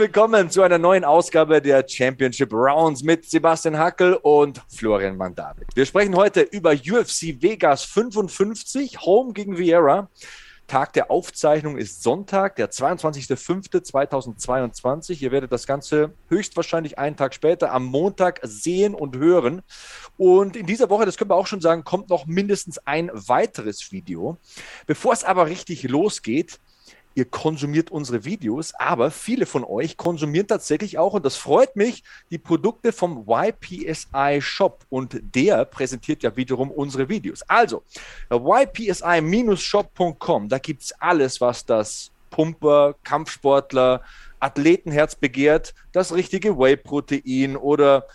willkommen zu einer neuen Ausgabe der Championship Rounds mit Sebastian Hackel und Florian Mandavik. Wir sprechen heute über UFC Vegas 55, Home gegen Vieira. Tag der Aufzeichnung ist Sonntag, der 22.05.2022. Ihr werdet das Ganze höchstwahrscheinlich einen Tag später am Montag sehen und hören. Und in dieser Woche, das können wir auch schon sagen, kommt noch mindestens ein weiteres Video. Bevor es aber richtig losgeht, ihr konsumiert unsere Videos, aber viele von euch konsumieren tatsächlich auch, und das freut mich, die Produkte vom YPSI Shop. Und der präsentiert ja wiederum unsere Videos. Also, ypsi-shop.com, da gibt es alles, was das Pumper, Kampfsportler, Athletenherz begehrt, das richtige Whey-Protein oder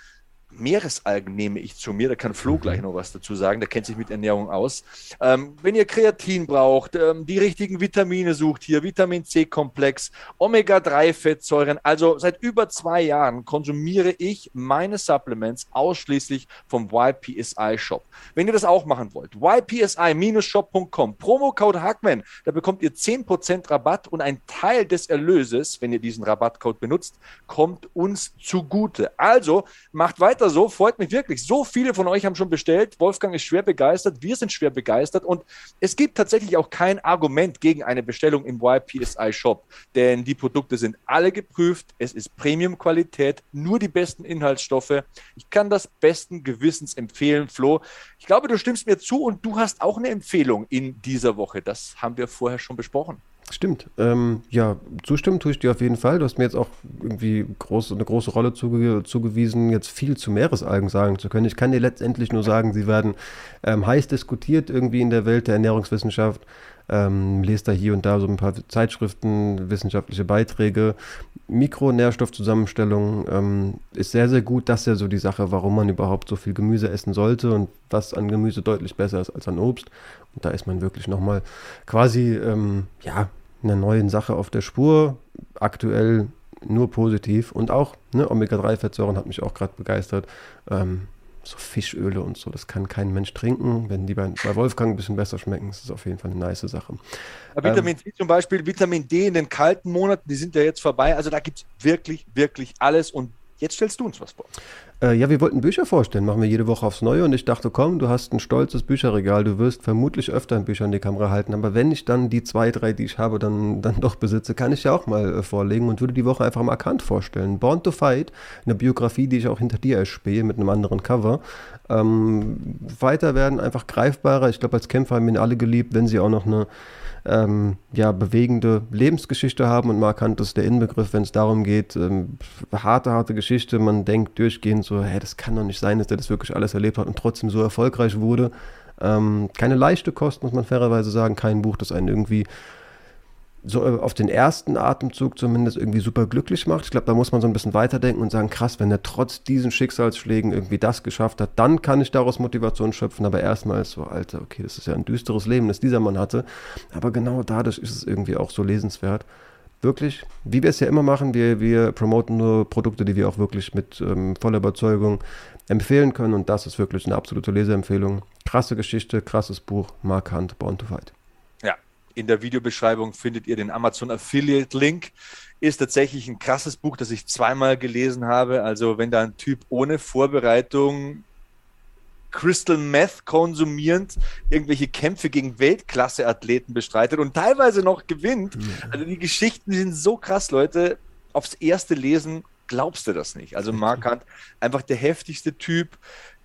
Meeresalgen nehme ich zu mir. Da kann Flo gleich mhm. noch was dazu sagen. Der kennt sich mit Ernährung aus. Ähm, wenn ihr Kreatin braucht, ähm, die richtigen Vitamine sucht hier, Vitamin C-Komplex, Omega-3-Fettsäuren. Also seit über zwei Jahren konsumiere ich meine Supplements ausschließlich vom YPSI-Shop. Wenn ihr das auch machen wollt, ypsi-shop.com, Promocode Hackman, da bekommt ihr 10% Rabatt und ein Teil des Erlöses, wenn ihr diesen Rabattcode benutzt, kommt uns zugute. Also macht weiter weiter so, freut mich wirklich. So viele von euch haben schon bestellt. Wolfgang ist schwer begeistert, wir sind schwer begeistert und es gibt tatsächlich auch kein Argument gegen eine Bestellung im YPSI Shop, denn die Produkte sind alle geprüft. Es ist Premium-Qualität, nur die besten Inhaltsstoffe. Ich kann das besten Gewissens empfehlen, Flo. Ich glaube, du stimmst mir zu und du hast auch eine Empfehlung in dieser Woche. Das haben wir vorher schon besprochen. Stimmt. Ähm, ja, zustimmen tue ich dir auf jeden Fall. Du hast mir jetzt auch irgendwie groß, eine große Rolle zuge zugewiesen, jetzt viel zu Meeresalgen sagen zu können. Ich kann dir letztendlich nur sagen, sie werden ähm, heiß diskutiert irgendwie in der Welt der Ernährungswissenschaft. Ähm, lest da hier und da so ein paar Zeitschriften, wissenschaftliche Beiträge. Mikronährstoffzusammenstellung ähm, ist sehr, sehr gut. Das ist ja so die Sache, warum man überhaupt so viel Gemüse essen sollte und was an Gemüse deutlich besser ist als an Obst. Und da ist man wirklich nochmal quasi, ähm, ja, einer neuen Sache auf der Spur. Aktuell nur positiv und auch ne, Omega-3-Fettsäuren hat mich auch gerade begeistert. Ähm, so Fischöle und so, das kann kein Mensch trinken. Wenn die bei, bei Wolfgang ein bisschen besser schmecken, ist das auf jeden Fall eine nice Sache. Ja, Vitamin ähm, C zum Beispiel, Vitamin D in den kalten Monaten, die sind ja jetzt vorbei. Also da gibt es wirklich, wirklich alles und Jetzt stellst du uns was vor. Äh, ja, wir wollten Bücher vorstellen, machen wir jede Woche aufs Neue und ich dachte, komm, du hast ein stolzes Bücherregal, du wirst vermutlich öfter ein Bücher in die Kamera halten, aber wenn ich dann die zwei, drei, die ich habe, dann, dann doch besitze, kann ich ja auch mal äh, vorlegen und würde die Woche einfach mal Kant vorstellen. Born to Fight, eine Biografie, die ich auch hinter dir erspähe mit einem anderen Cover. Ähm, weiter werden einfach greifbarer. Ich glaube, als Kämpfer haben ihn alle geliebt, wenn sie auch noch eine ähm, ja, bewegende Lebensgeschichte haben und markant ist der Inbegriff, wenn es darum geht, ähm, harte, harte Geschichte, man denkt durchgehend so, hey, das kann doch nicht sein, dass der das wirklich alles erlebt hat und trotzdem so erfolgreich wurde. Ähm, keine leichte Kost, muss man fairerweise sagen, kein Buch, das einen irgendwie so äh, auf den ersten Atemzug zumindest irgendwie super glücklich macht. Ich glaube, da muss man so ein bisschen weiterdenken und sagen, krass, wenn er trotz diesen Schicksalsschlägen irgendwie das geschafft hat, dann kann ich daraus Motivation schöpfen. Aber erstmal ist so, Alter, okay, das ist ja ein düsteres Leben, das dieser Mann hatte. Aber genau dadurch ist es irgendwie auch so lesenswert. Wirklich, wie wir es ja immer machen, wir, wir promoten nur Produkte, die wir auch wirklich mit ähm, voller Überzeugung empfehlen können. Und das ist wirklich eine absolute Leseempfehlung. Krasse Geschichte, krasses Buch, Mark Hunt, Born to Fight. In der Videobeschreibung findet ihr den Amazon Affiliate Link. Ist tatsächlich ein krasses Buch, das ich zweimal gelesen habe. Also wenn da ein Typ ohne Vorbereitung Crystal Meth konsumierend irgendwelche Kämpfe gegen Weltklasse-Athleten bestreitet und teilweise noch gewinnt. Also die Geschichten sind so krass, Leute. Aufs erste Lesen glaubst du das nicht. Also Mark Hunt, einfach der heftigste Typ,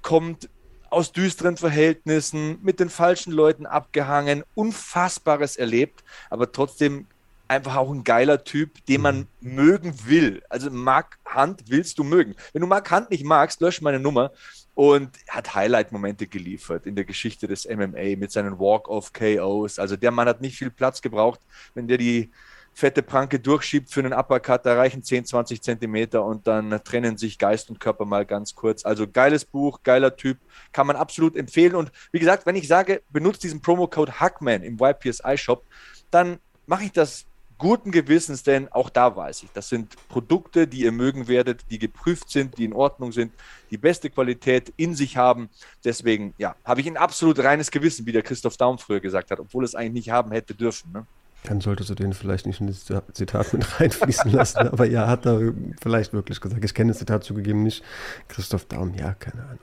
kommt aus düsteren Verhältnissen, mit den falschen Leuten abgehangen, Unfassbares erlebt, aber trotzdem einfach auch ein geiler Typ, den man mhm. mögen will. Also Mark Hunt willst du mögen. Wenn du Mark Hunt nicht magst, lösch meine Nummer. Und hat Highlight-Momente geliefert in der Geschichte des MMA mit seinen Walk-of-KOs. Also der Mann hat nicht viel Platz gebraucht. Wenn der die fette Pranke durchschiebt für einen Uppercut, da reichen 10, 20 Zentimeter und dann trennen sich Geist und Körper mal ganz kurz. Also geiles Buch, geiler Typ, kann man absolut empfehlen. Und wie gesagt, wenn ich sage, benutzt diesen Promo-Code Hackman im YPSI-Shop, dann mache ich das guten Gewissens, denn auch da weiß ich, das sind Produkte, die ihr mögen werdet, die geprüft sind, die in Ordnung sind, die beste Qualität in sich haben. Deswegen, ja, habe ich ein absolut reines Gewissen, wie der Christoph Daum früher gesagt hat, obwohl es eigentlich nicht haben hätte dürfen. Ne? Dann solltest du den vielleicht nicht in das Zitat mit reinfließen lassen, aber ja, hat er vielleicht wirklich gesagt. Ich kenne das Zitat zugegeben nicht. Christoph Daum, ja, keine Ahnung.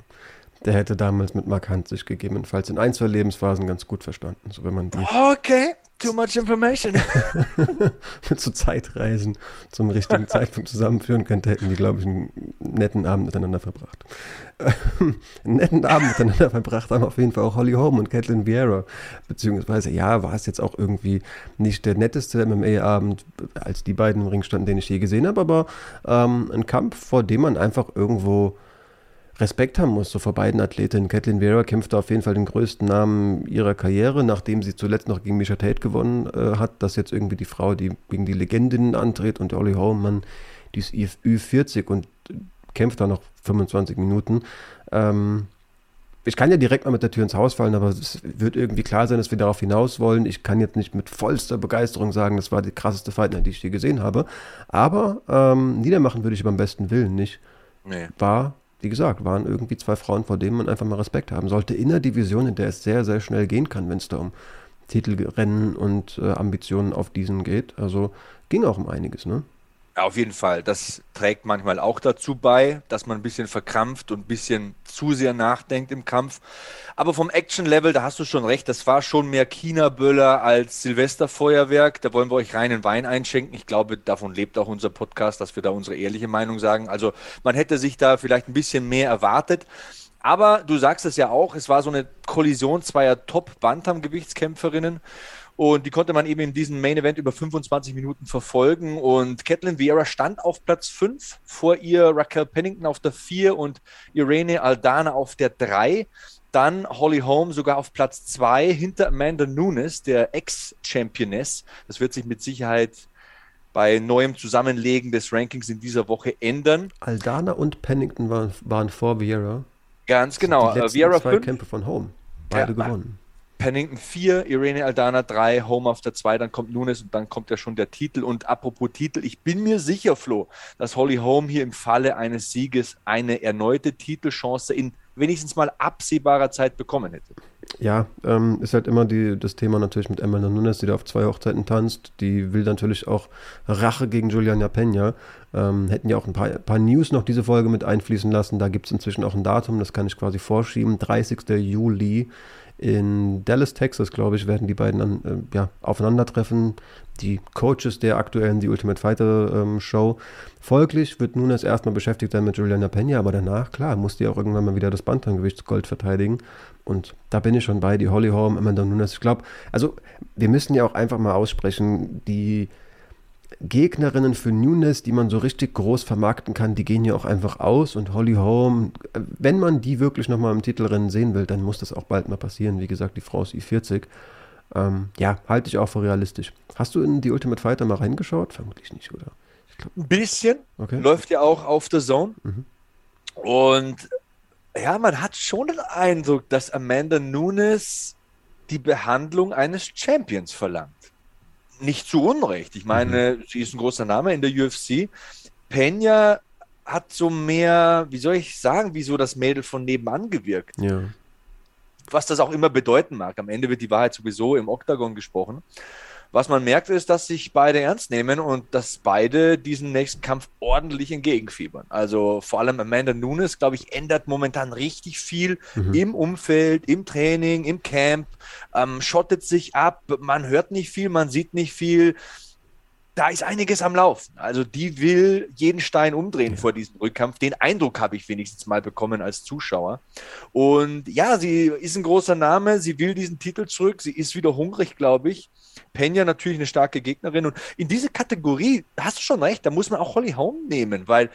Der hätte damals mit Markant sich gegebenenfalls in ein, zwei Lebensphasen ganz gut verstanden. So wenn man die okay, too much information. so Zeitreisen zum richtigen Zeitpunkt zusammenführen könnte, hätten die, glaube ich, einen netten Abend miteinander verbracht. einen netten Abend miteinander verbracht haben auf jeden Fall auch Holly Holm und Caitlin Vieira. Beziehungsweise, ja, war es jetzt auch irgendwie nicht der netteste MMA-Abend, als die beiden im Ring standen, den ich je gesehen habe, aber ähm, ein Kampf, vor dem man einfach irgendwo Respekt haben muss, so vor beiden Athletinnen. Kathleen Vera kämpfte auf jeden Fall den größten Namen ihrer Karriere, nachdem sie zuletzt noch gegen Misha Tate gewonnen äh, hat. Das jetzt irgendwie die Frau, die gegen die Legendinnen antritt und Olli Haumann, die ist Ü40 und kämpft da noch 25 Minuten. Ähm, ich kann ja direkt mal mit der Tür ins Haus fallen, aber es wird irgendwie klar sein, dass wir darauf hinaus wollen. Ich kann jetzt nicht mit vollster Begeisterung sagen, das war die krasseste Fight, die ich je gesehen habe. Aber ähm, niedermachen würde ich beim besten Willen nicht. Nee. War wie gesagt, waren irgendwie zwei Frauen, vor denen man einfach mal Respekt haben sollte. In der Division, in der es sehr, sehr schnell gehen kann, wenn es da um Titelrennen und äh, Ambitionen auf diesen geht. Also ging auch um einiges, ne? Auf jeden Fall. Das trägt manchmal auch dazu bei, dass man ein bisschen verkrampft und ein bisschen zu sehr nachdenkt im Kampf. Aber vom Action-Level, da hast du schon recht, das war schon mehr China-Böller als Silvesterfeuerwerk. Da wollen wir euch reinen Wein einschenken. Ich glaube, davon lebt auch unser Podcast, dass wir da unsere ehrliche Meinung sagen. Also man hätte sich da vielleicht ein bisschen mehr erwartet. Aber du sagst es ja auch, es war so eine Kollision zweier Top-Bantam-Gewichtskämpferinnen. Und die konnte man eben in diesem Main Event über 25 Minuten verfolgen. Und Catelyn Vieira stand auf Platz 5, vor ihr Raquel Pennington auf der 4 und Irene Aldana auf der 3. Dann Holly Holm sogar auf Platz 2 hinter Amanda Nunes, der Ex-Championess. Das wird sich mit Sicherheit bei neuem Zusammenlegen des Rankings in dieser Woche ändern. Aldana und Pennington waren, waren vor Vieira. Ganz genau. Die letzten Vieira zwei 5. Kämpfe von Holm. Beide ja, gewonnen. Pennington 4, Irene Aldana 3, Home auf der 2, dann kommt Nunes und dann kommt ja schon der Titel. Und apropos Titel, ich bin mir sicher, Flo, dass Holly Holm hier im Falle eines Sieges eine erneute Titelchance in wenigstens mal absehbarer Zeit bekommen hätte. Ja, ähm, ist halt immer die, das Thema natürlich mit Emma Nunes, die da auf zwei Hochzeiten tanzt. Die will natürlich auch Rache gegen Juliana Peña. Ähm, hätten ja auch ein paar, paar, News noch diese Folge mit einfließen lassen. Da gibt es inzwischen auch ein Datum, das kann ich quasi vorschieben. 30. Juli in Dallas, Texas, glaube ich, werden die beiden dann äh, ja, aufeinandertreffen. Die Coaches der aktuellen The Ultimate Fighter ähm, Show. Folglich wird nun erst erstmal beschäftigt sein mit Juliana Pena, aber danach, klar, muss die auch irgendwann mal wieder das Bantamgewichtsgold verteidigen. Und da bin ich schon bei, die Holly Holm, Amanda Nunes. Ich glaube, also wir müssen ja auch einfach mal aussprechen, die Gegnerinnen für Nunes, die man so richtig groß vermarkten kann, die gehen ja auch einfach aus und Holly Holm, wenn man die wirklich nochmal im Titelrennen sehen will, dann muss das auch bald mal passieren. Wie gesagt, die Frau ist I40. Ähm, ja, halte ich auch für realistisch. Hast du in die Ultimate Fighter mal reingeschaut? Vermutlich nicht, oder? Glaub... Ein bisschen. Okay. Läuft ja auch auf der Zone. Mhm. Und ja, man hat schon den Eindruck, dass Amanda Nunes die Behandlung eines Champions verlangt nicht zu Unrecht. Ich meine, mhm. sie ist ein großer Name in der UFC. Pena hat so mehr, wie soll ich sagen, wie so das Mädel von nebenan gewirkt. Ja. Was das auch immer bedeuten mag. Am Ende wird die Wahrheit sowieso im Oktagon gesprochen. Was man merkt, ist, dass sich beide ernst nehmen und dass beide diesen nächsten Kampf ordentlich entgegenfiebern. Also vor allem Amanda Nunes, glaube ich, ändert momentan richtig viel mhm. im Umfeld, im Training, im Camp, ähm, schottet sich ab, man hört nicht viel, man sieht nicht viel da ist einiges am Laufen. Also die will jeden Stein umdrehen ja. vor diesem Rückkampf. Den Eindruck habe ich wenigstens mal bekommen als Zuschauer. Und ja, sie ist ein großer Name. Sie will diesen Titel zurück. Sie ist wieder hungrig, glaube ich. Pena natürlich eine starke Gegnerin. Und in diese Kategorie, hast du schon recht, da muss man auch Holly Holm nehmen, weil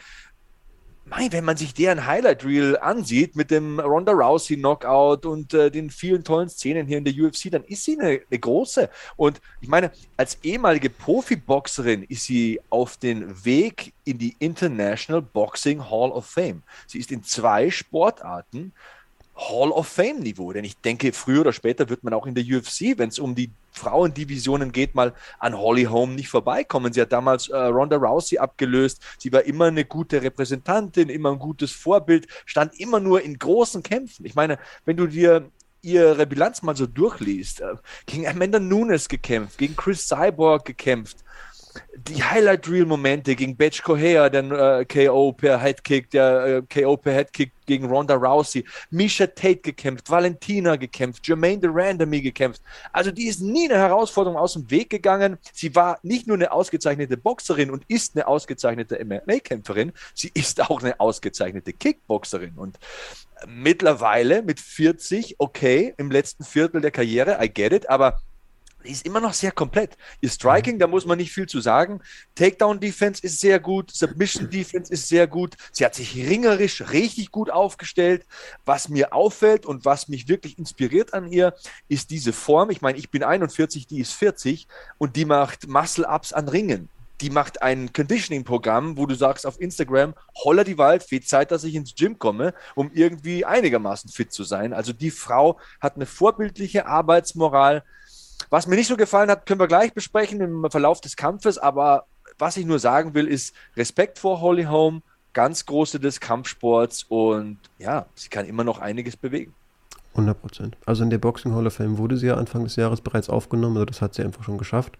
mein, wenn man sich deren Highlight Reel ansieht mit dem Ronda Rousey Knockout und äh, den vielen tollen Szenen hier in der UFC, dann ist sie eine, eine große. Und ich meine, als ehemalige Profiboxerin ist sie auf den Weg in die International Boxing Hall of Fame. Sie ist in zwei Sportarten Hall of Fame-Niveau. Denn ich denke, früher oder später wird man auch in der UFC, wenn es um die Frauendivisionen geht, mal an Holly Holm nicht vorbeikommen. Sie hat damals äh, Ronda Rousey abgelöst. Sie war immer eine gute Repräsentantin, immer ein gutes Vorbild, stand immer nur in großen Kämpfen. Ich meine, wenn du dir ihre Bilanz mal so durchliest, äh, gegen Amanda Nunes gekämpft, gegen Chris Cyborg gekämpft, die Highlight-Reel-Momente gegen Batch Kohea, den äh, KO per Headkick, der äh, KO per Headkick gegen Ronda Rousey, Misha Tate gekämpft, Valentina gekämpft, Jermaine de Randomy gekämpft. Also die ist nie eine Herausforderung aus dem Weg gegangen. Sie war nicht nur eine ausgezeichnete Boxerin und ist eine ausgezeichnete MMA-Kämpferin, sie ist auch eine ausgezeichnete Kickboxerin. Und mittlerweile mit 40, okay, im letzten Viertel der Karriere, I get it, aber ist immer noch sehr komplett. Ihr Striking, da muss man nicht viel zu sagen. Takedown-Defense ist sehr gut, Submission-Defense ist sehr gut. Sie hat sich ringerisch richtig gut aufgestellt. Was mir auffällt und was mich wirklich inspiriert an ihr, ist diese Form. Ich meine, ich bin 41, die ist 40 und die macht Muscle-Ups an Ringen. Die macht ein Conditioning-Programm, wo du sagst auf Instagram, holla die Waldfee, Zeit, dass ich ins Gym komme, um irgendwie einigermaßen fit zu sein. Also die Frau hat eine vorbildliche Arbeitsmoral, was mir nicht so gefallen hat, können wir gleich besprechen im Verlauf des Kampfes, aber was ich nur sagen will, ist Respekt vor Holly Holm, ganz große des Kampfsports und ja, sie kann immer noch einiges bewegen. 100 Prozent. Also in der Boxing Hall of Fame wurde sie ja Anfang des Jahres bereits aufgenommen, also das hat sie einfach schon geschafft.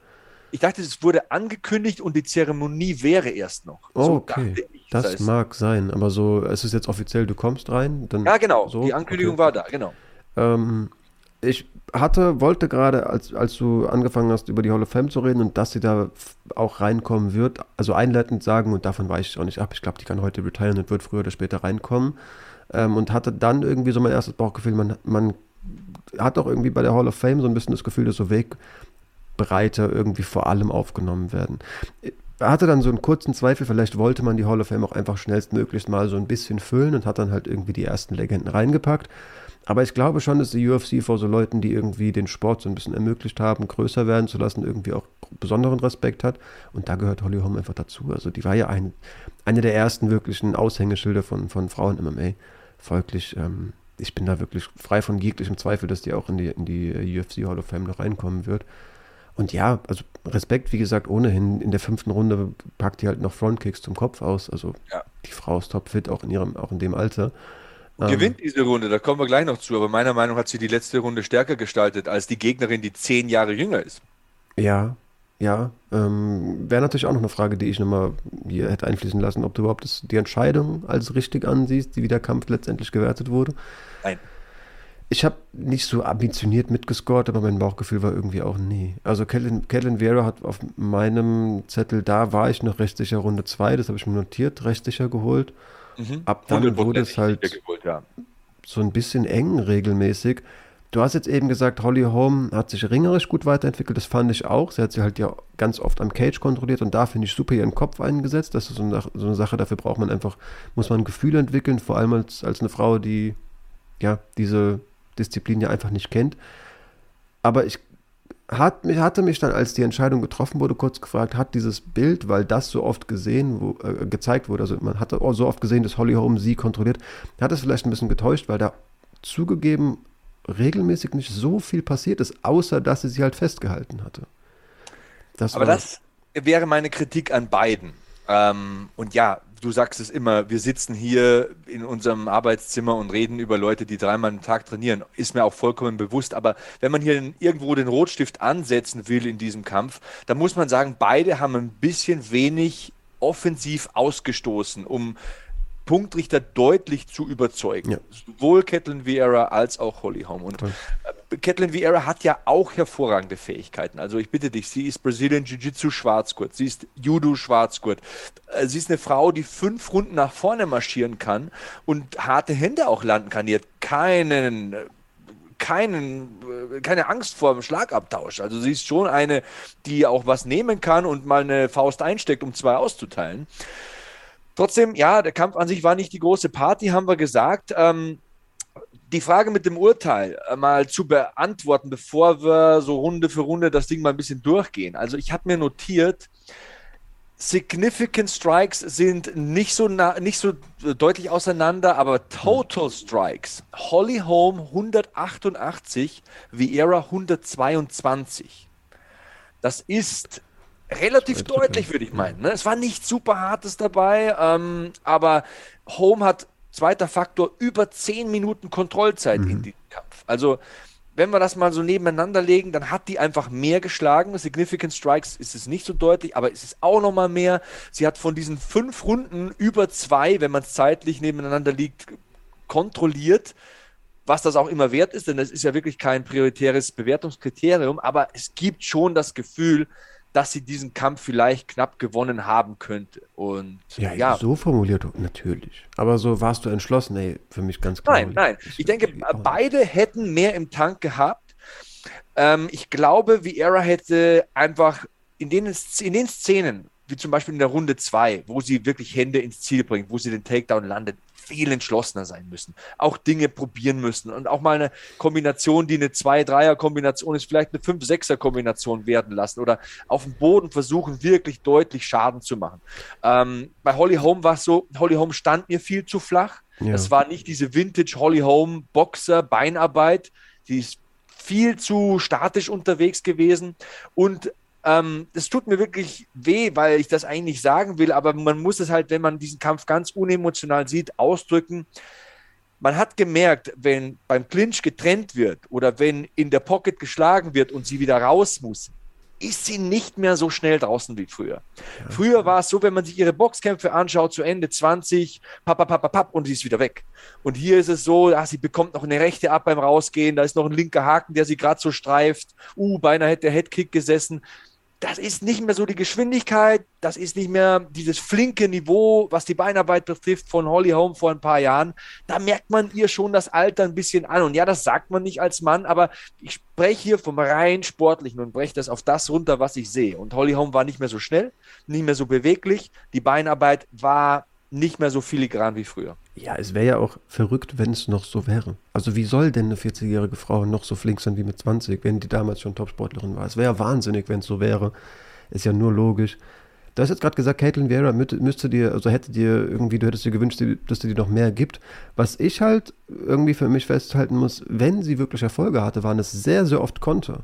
Ich dachte, es wurde angekündigt und die Zeremonie wäre erst noch. Oh, so okay. Das, das heißt, mag sein, aber so, es ist jetzt offiziell, du kommst rein. Dann ja, genau. So, die Ankündigung okay. war da, genau. Ähm, ich hatte, wollte gerade, als, als du angefangen hast, über die Hall of Fame zu reden und dass sie da auch reinkommen wird, also einleitend sagen, und davon weiche ich auch nicht ab, ich glaube, die kann heute retiren und wird früher oder später reinkommen. Ähm, und hatte dann irgendwie so mein erstes Bauchgefühl, man, man hat auch irgendwie bei der Hall of Fame so ein bisschen das Gefühl, dass so Wegbreiter irgendwie vor allem aufgenommen werden. Er hatte dann so einen kurzen Zweifel, vielleicht wollte man die Hall of Fame auch einfach schnellstmöglichst mal so ein bisschen füllen und hat dann halt irgendwie die ersten Legenden reingepackt. Aber ich glaube schon, dass die UFC vor so Leuten, die irgendwie den Sport so ein bisschen ermöglicht haben, größer werden zu lassen, irgendwie auch besonderen Respekt hat. Und da gehört Holly Holm einfach dazu. Also die war ja ein, eine der ersten wirklichen Aushängeschilder von, von Frauen MMA. Folglich, ähm, ich bin da wirklich frei von jeglichem Zweifel, dass die auch in die, in die UFC Hall of Fame noch reinkommen wird. Und ja, also Respekt, wie gesagt, ohnehin. In der fünften Runde packt die halt noch Frontkicks zum Kopf aus. Also ja. die Frau ist topfit, auch in ihrem, auch in dem Alter. Ähm, gewinnt diese Runde, da kommen wir gleich noch zu, aber meiner Meinung nach hat sie die letzte Runde stärker gestaltet als die Gegnerin, die zehn Jahre jünger ist. Ja, ja. Ähm, Wäre natürlich auch noch eine Frage, die ich nochmal hier hätte einfließen lassen, ob du überhaupt das, die Entscheidung als richtig ansiehst, wie der Kampf letztendlich gewertet wurde. Nein. Ich habe nicht so ambitioniert mitgescored, aber mein Bauchgefühl war irgendwie auch nee. Also Caitlin, Caitlin Vera hat auf meinem Zettel, da war ich noch recht sicher Runde 2, das habe ich mir notiert, recht sicher geholt. Mhm. Ab dann wurde es halt geholt, ja. so ein bisschen eng regelmäßig. Du hast jetzt eben gesagt, Holly Holm hat sich ringerisch gut weiterentwickelt, das fand ich auch. Sie hat sich halt ja ganz oft am Cage kontrolliert und da finde ich super ihren Kopf eingesetzt. Das ist so eine, so eine, Sache, dafür braucht man einfach, muss man ein Gefühl entwickeln, vor allem als, als eine Frau, die ja diese Disziplin ja einfach nicht kennt. Aber ich hat, hatte mich dann, als die Entscheidung getroffen wurde, kurz gefragt, hat dieses Bild, weil das so oft gesehen, wo, äh, gezeigt wurde, also man hatte so oft gesehen, dass Holly Holm sie kontrolliert, hat es vielleicht ein bisschen getäuscht, weil da zugegeben regelmäßig nicht so viel passiert ist, außer dass sie sie halt festgehalten hatte. Das Aber das wäre meine Kritik an beiden. Ähm, und ja, du sagst es immer, wir sitzen hier in unserem Arbeitszimmer und reden über Leute, die dreimal am Tag trainieren. Ist mir auch vollkommen bewusst. Aber wenn man hier irgendwo den Rotstift ansetzen will in diesem Kampf, dann muss man sagen, beide haben ein bisschen wenig offensiv ausgestoßen, um Punktrichter deutlich zu überzeugen. Ja. Sowohl Catelyn Vieira als auch Holly Holm. Und äh, Catelyn Vieira hat ja auch hervorragende Fähigkeiten. Also ich bitte dich, sie ist Brazilian Jiu-Jitsu Schwarzgurt, sie ist Judo Schwarzgurt. Äh, sie ist eine Frau, die fünf Runden nach vorne marschieren kann und harte Hände auch landen kann. Die hat keinen keinen, äh, keine Angst vor dem Schlagabtausch. Also sie ist schon eine, die auch was nehmen kann und mal eine Faust einsteckt, um zwei auszuteilen. Trotzdem, ja, der Kampf an sich war nicht die große Party, haben wir gesagt. Ähm, die Frage mit dem Urteil äh, mal zu beantworten, bevor wir so Runde für Runde das Ding mal ein bisschen durchgehen. Also ich habe mir notiert, Significant Strikes sind nicht so, nicht so deutlich auseinander, aber Total Strikes. Holly Holm 188, Vieira 122. Das ist relativ deutlich, würde ich meinen. Ne? Es war nicht super hartes dabei, ähm, aber Home hat zweiter Faktor über 10 Minuten Kontrollzeit mhm. in diesem Kampf. Also wenn wir das mal so nebeneinander legen, dann hat die einfach mehr geschlagen. Significant Strikes ist es nicht so deutlich, aber es ist auch noch mal mehr. Sie hat von diesen fünf Runden über zwei, wenn man es zeitlich nebeneinander liegt, kontrolliert. Was das auch immer wert ist, denn das ist ja wirklich kein prioritäres Bewertungskriterium, aber es gibt schon das Gefühl, dass sie diesen Kampf vielleicht knapp gewonnen haben könnte. Und ja, ja. so formuliert natürlich. Aber so warst du entschlossen, ey, für mich ganz klar. Nein, nein. Ich, denke, beide hätten mehr im Tank gehabt. Ähm, ich glaube, Vieira hätte einfach in den, in den Szenen, wie zum Beispiel in der Runde 2, wo sie wirklich Hände ins Ziel bringt, wo sie den Takedown landet, viel entschlossener sein müssen, auch Dinge probieren müssen und auch mal eine Kombination, die eine 2-3er-Kombination ist, vielleicht eine 5-6er-Kombination werden lassen oder auf dem Boden versuchen, wirklich deutlich Schaden zu machen. Ähm, bei Holly Holm war es so, Holly Holm stand mir viel zu flach. Ja. Es war nicht diese Vintage Holly Holm Boxer Beinarbeit, die ist viel zu statisch unterwegs gewesen und ähm, das tut mir wirklich weh, weil ich das eigentlich sagen will, aber man muss es halt, wenn man diesen Kampf ganz unemotional sieht, ausdrücken. Man hat gemerkt, wenn beim Clinch getrennt wird oder wenn in der Pocket geschlagen wird und sie wieder raus muss, ist sie nicht mehr so schnell draußen wie früher. Ja. Früher war es so, wenn man sich ihre Boxkämpfe anschaut, zu Ende 20, papp, papp, papp, papp, und sie ist wieder weg. Und hier ist es so, ach, sie bekommt noch eine rechte ab beim Rausgehen, da ist noch ein linker Haken, der sie gerade so streift. Uh, beinahe hätte der Headkick gesessen das ist nicht mehr so die Geschwindigkeit, das ist nicht mehr dieses flinke Niveau, was die Beinarbeit betrifft von Holly Holm vor ein paar Jahren. Da merkt man ihr schon das Alter ein bisschen an. Und ja, das sagt man nicht als Mann, aber ich spreche hier vom rein sportlichen und breche das auf das runter, was ich sehe. Und Holly Holm war nicht mehr so schnell, nicht mehr so beweglich. Die Beinarbeit war nicht mehr so filigran wie früher. Ja, es wäre ja auch verrückt, wenn es noch so wäre. Also wie soll denn eine 40-jährige Frau noch so flink sein wie mit 20, wenn die damals schon Topsportlerin war? Es wäre ja wahnsinnig, wenn es so wäre. Ist ja nur logisch. Du hast jetzt gerade gesagt, Caitlin Vera müsste dir, also hätte dir irgendwie, du hättest dir gewünscht, dass dir die noch mehr gibt. Was ich halt irgendwie für mich festhalten muss, wenn sie wirklich Erfolge hatte, waren es sehr, sehr oft Konter.